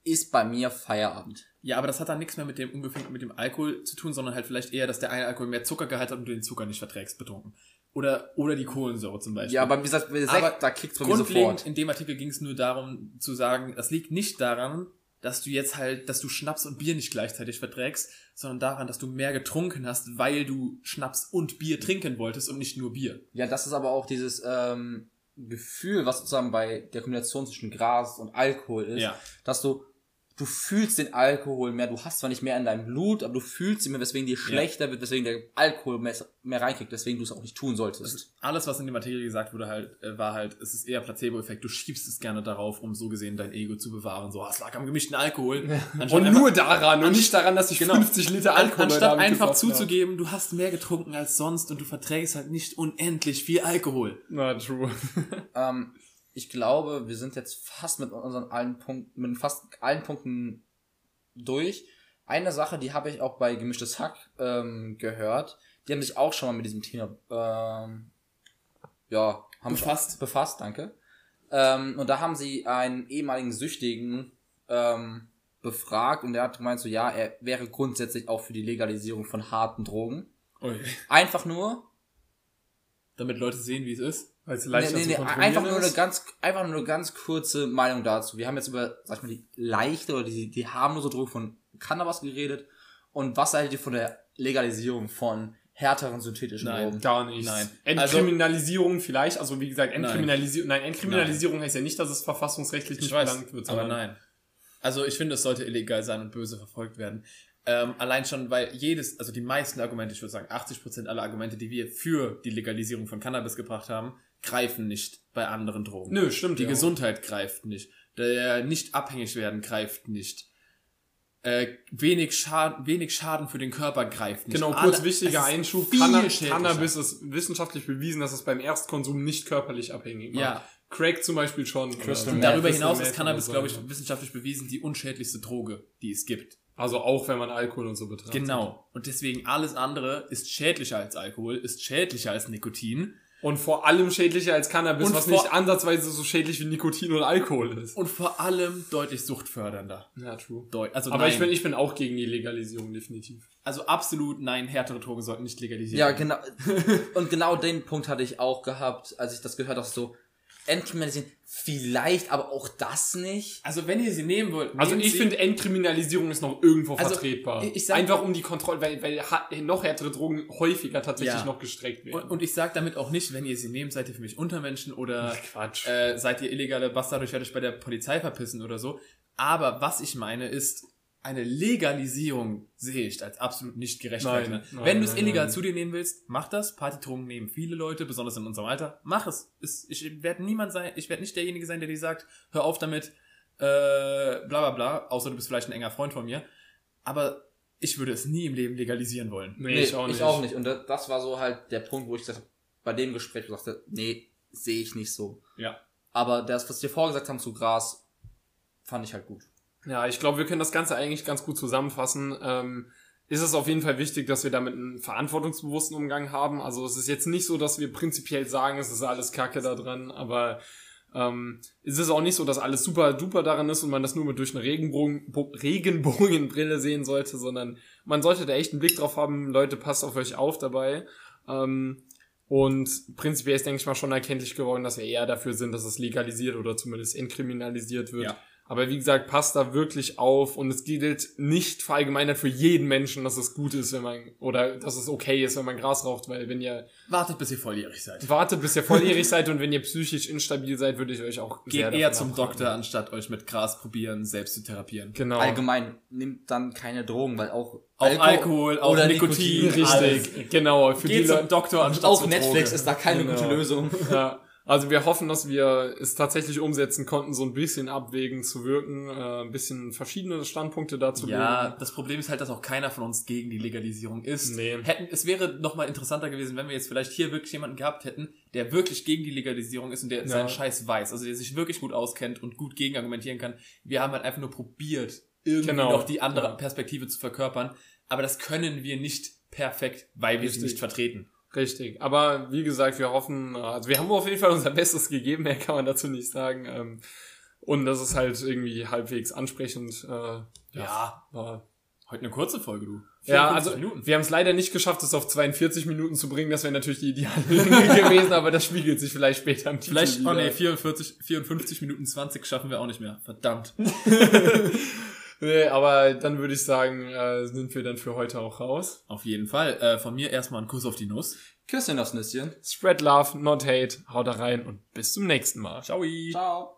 ist bei mir Feierabend. Ja, aber das hat dann nichts mehr mit dem unbedingt mit dem Alkohol zu tun, sondern halt vielleicht eher, dass der eine Alkohol mehr Zuckergehalt hat und du den Zucker nicht verträgst, betrunken. Oder, oder die Kohlensäure zum Beispiel. Ja, aber wie gesagt, Sekt, Aber da kickt's bei mir sofort. in dem Artikel ging es nur darum zu sagen, das liegt nicht daran, dass du jetzt halt, dass du Schnaps und Bier nicht gleichzeitig verträgst, sondern daran, dass du mehr getrunken hast, weil du Schnaps und Bier trinken wolltest und nicht nur Bier. Ja, das ist aber auch dieses ähm, Gefühl, was sozusagen bei der Kombination zwischen Gras und Alkohol ist, Ja. dass du du fühlst den Alkohol mehr, du hast zwar nicht mehr in deinem Blut, aber du fühlst ihn mehr, weswegen dir schlechter wird, weswegen der Alkohol mehr, mehr reinkriegt, weswegen du es auch nicht tun solltest. Alles, was in dem Artikel gesagt wurde, halt, äh, war halt, es ist eher Placebo-Effekt. Du schiebst es gerne darauf, um so gesehen dein Ego zu bewahren. So, ah, es lag am gemischten Alkohol. Anstatt und einfach- nur daran und nicht daran, dass ich Genau. 50 Liter Alkohol anstatt einfach zuzugeben, du hast mehr getrunken als sonst und du verträgst halt nicht unendlich viel Alkohol. Na, true. [laughs] Ähm, ich glaube, wir sind jetzt fast mit unseren allen Punkten, mit fast allen Punkten durch. Eine Sache, die habe ich auch bei Gemischtes Hack ähm, gehört. Die haben sich auch schon mal mit diesem Thema ähm, ja, haben Befasst. befasst, danke. Ähm, und da haben sie einen ehemaligen Süchtigen ähm, befragt und der hat gemeint so, ja, er wäre grundsätzlich auch für die Legalisierung von harten Drogen. Ui. Einfach nur, Damit Leute sehen, wie es ist. Nee, leichter nee, zu nee, kontrollieren einfach nur eine ganz, einfach nur eine ganz kurze Meinung dazu. Wir haben jetzt über, sag ich mal, die leichte oder die, die harmlose Droge von Cannabis geredet. Und was haltet ihr von der Legalisierung von härteren synthetischen Nein. Drogen? Gar nicht. Nein. Entkriminalisierung vielleicht, also wie gesagt, Entkriminalisierung, nein, Entkriminalisierung heißt ja nicht, dass es verfassungsrechtlich nicht verlangt wird, aber sondern nein. Also ich finde, es sollte illegal sein und böse verfolgt werden. Ähm, allein schon, weil jedes, also die meisten Argumente, ich würde sagen 80% aller Argumente, die wir für die Legalisierung von Cannabis gebracht haben, greifen nicht bei anderen Drogen. Nö, stimmt. Die ja. Gesundheit greift nicht. Der nicht abhängig werden greift nicht. Äh, wenig, Schaden, wenig Schaden für den Körper greift nicht. Genau, Alle- kurz wichtiger es ist Einschub. Cannabis ist wissenschaftlich bewiesen, dass es beim Erstkonsum nicht körperlich abhängig macht. Ja. Crack zum Beispiel schon. Crystal Meth. Darüber hinaus ist Cannabis, glaube ich, wissenschaftlich bewiesen die unschädlichste Droge, die es gibt. Also auch wenn man Alkohol und so betrachtet. Genau. Und deswegen alles andere ist schädlicher als Alkohol, ist schädlicher als Nikotin Und vor allem schädlicher als Cannabis, Und was nicht ansatzweise so schädlich wie Nikotin und Alkohol ist. und vor allem deutlich suchtfördernder. Ja, true. Deut also Aber nein. ich bin, ich bin auch gegen die Legalisierung, definitiv. also absolut nein, härtere Drogen sollten nicht legalisiert Ja, werden. genau. [laughs] Und genau den Punkt hatte ich auch gehabt, als ich das gehört habe, so, entkriminalisieren, vielleicht, aber auch das nicht. Also wenn ihr sie nehmen wollt, Also ich finde, Entkriminalisierung ist noch irgendwo Also, vertretbar. ich- ich sag- Einfach um die Kontrolle, weil, weil noch härtere Drogen häufiger tatsächlich Ja. noch gestreckt werden. und, und ich sage damit auch nicht, wenn ihr sie nehmt, seid ihr für mich Untermenschen oder Quatsch. äh, seid ihr illegale Bastarde, ich werde euch bei der Polizei verpissen oder so. Aber was ich meine ist, eine Legalisierung sehe ich als absolut nicht gerechtfertigt. Nein, nein, Wenn du es illegal nein. zu dir nehmen willst, mach das. Partydrogen nehmen viele Leute, besonders in unserem Alter. Mach es. Ich werde niemand sein, ich werde nicht derjenige sein, der dir sagt, hör auf damit, äh, bla bla bla, außer du bist vielleicht ein enger Freund von mir. Aber ich würde es nie im Leben legalisieren wollen. nee, ich auch nicht. Ich auch nicht. Und das, war so halt der Punkt, wo ich gesagt bei dem Gespräch gesagt habe, nee, sehe ich nicht so. Ja. Aber das, was wir vorgesagt haben zu Gras, fand ich halt gut. Ja, ich glaube, wir können das Ganze eigentlich ganz gut zusammenfassen. Ähm, ist es auf jeden Fall wichtig, dass wir damit einen verantwortungsbewussten Umgang haben. Also es ist jetzt nicht so, dass wir prinzipiell sagen, es ist alles Kacke da dran, aber ähm, es ist auch nicht so, dass alles super duper daran ist und man das nur mit durch eine Regenbogen, Bo- Regenbogenbrille sehen sollte, sondern man sollte da echt einen Blick drauf haben. Leute, passt auf euch auf dabei. Ähm, und prinzipiell ist, denke ich mal, schon erkenntlich geworden, dass wir eher dafür sind, dass es legalisiert oder zumindest entkriminalisiert wird. Ja. Aber wie gesagt, passt da wirklich auf und es gilt nicht verallgemeinert für jeden Menschen, dass es gut ist, wenn man, oder dass es okay ist, wenn man Gras raucht, weil wenn ihr Wartet, bis ihr volljährig seid. wartet, bis ihr volljährig [laughs] seid und wenn ihr psychisch instabil seid, würde ich euch auch Geht sehr eher zum abraten. Doktor, anstatt euch mit Gras probieren, selbst zu therapieren. Genau. Allgemein, nimmt dann keine Drogen, weil auch, Auch Alkohol, auch oder Nikotin, Nikotin, alles. Richtig, genau. Für die Geht zum Leute, Doktor, anstatt Auch Netflix Droge. ist da keine Genau. gute Lösung. ja. [laughs] Also wir hoffen, dass wir es tatsächlich umsetzen konnten, so ein bisschen abwägen zu wirken, äh, ein bisschen verschiedene Standpunkte dazu Ja, das Problem ist halt, dass auch keiner von uns gegen die Legalisierung ist. Nee. Hätten, es wäre nochmal interessanter gewesen, wenn wir jetzt vielleicht hier wirklich jemanden gehabt hätten, der wirklich gegen die Legalisierung ist und der seinen Scheiß weiß, also der sich wirklich gut auskennt und gut gegen argumentieren kann. Wir haben halt einfach nur probiert, irgendwie Genau. noch die andere Ja. Perspektive zu verkörpern, aber das können wir nicht perfekt, weil wir sie Richtig. nicht vertreten. Richtig. Aber wie gesagt, wir hoffen, also wir haben auf jeden Fall unser Bestes gegeben, mehr kann man dazu nicht sagen. Ähm, und das ist halt irgendwie halbwegs ansprechend. Äh, Ja, war heute eine kurze Folge, du. Ja, 54 also Minuten. wir haben es leider nicht geschafft, es auf 42 Minuten zu bringen. Das wäre natürlich die ideale Länge [laughs] gewesen, aber das spiegelt sich vielleicht später im Titel Vielleicht, oh nee, 44, 54 Minuten 20 schaffen wir auch nicht mehr. Verdammt. [laughs] Nee, aber dann würde ich sagen, äh, sind wir dann für heute auch raus. Auf jeden Fall. Äh, von mir erstmal ein Kuss auf die Nuss. Küsschen aufs Nüsschen. Spread love, not hate, haut da rein und bis zum nächsten Mal. Ciao. Ciao.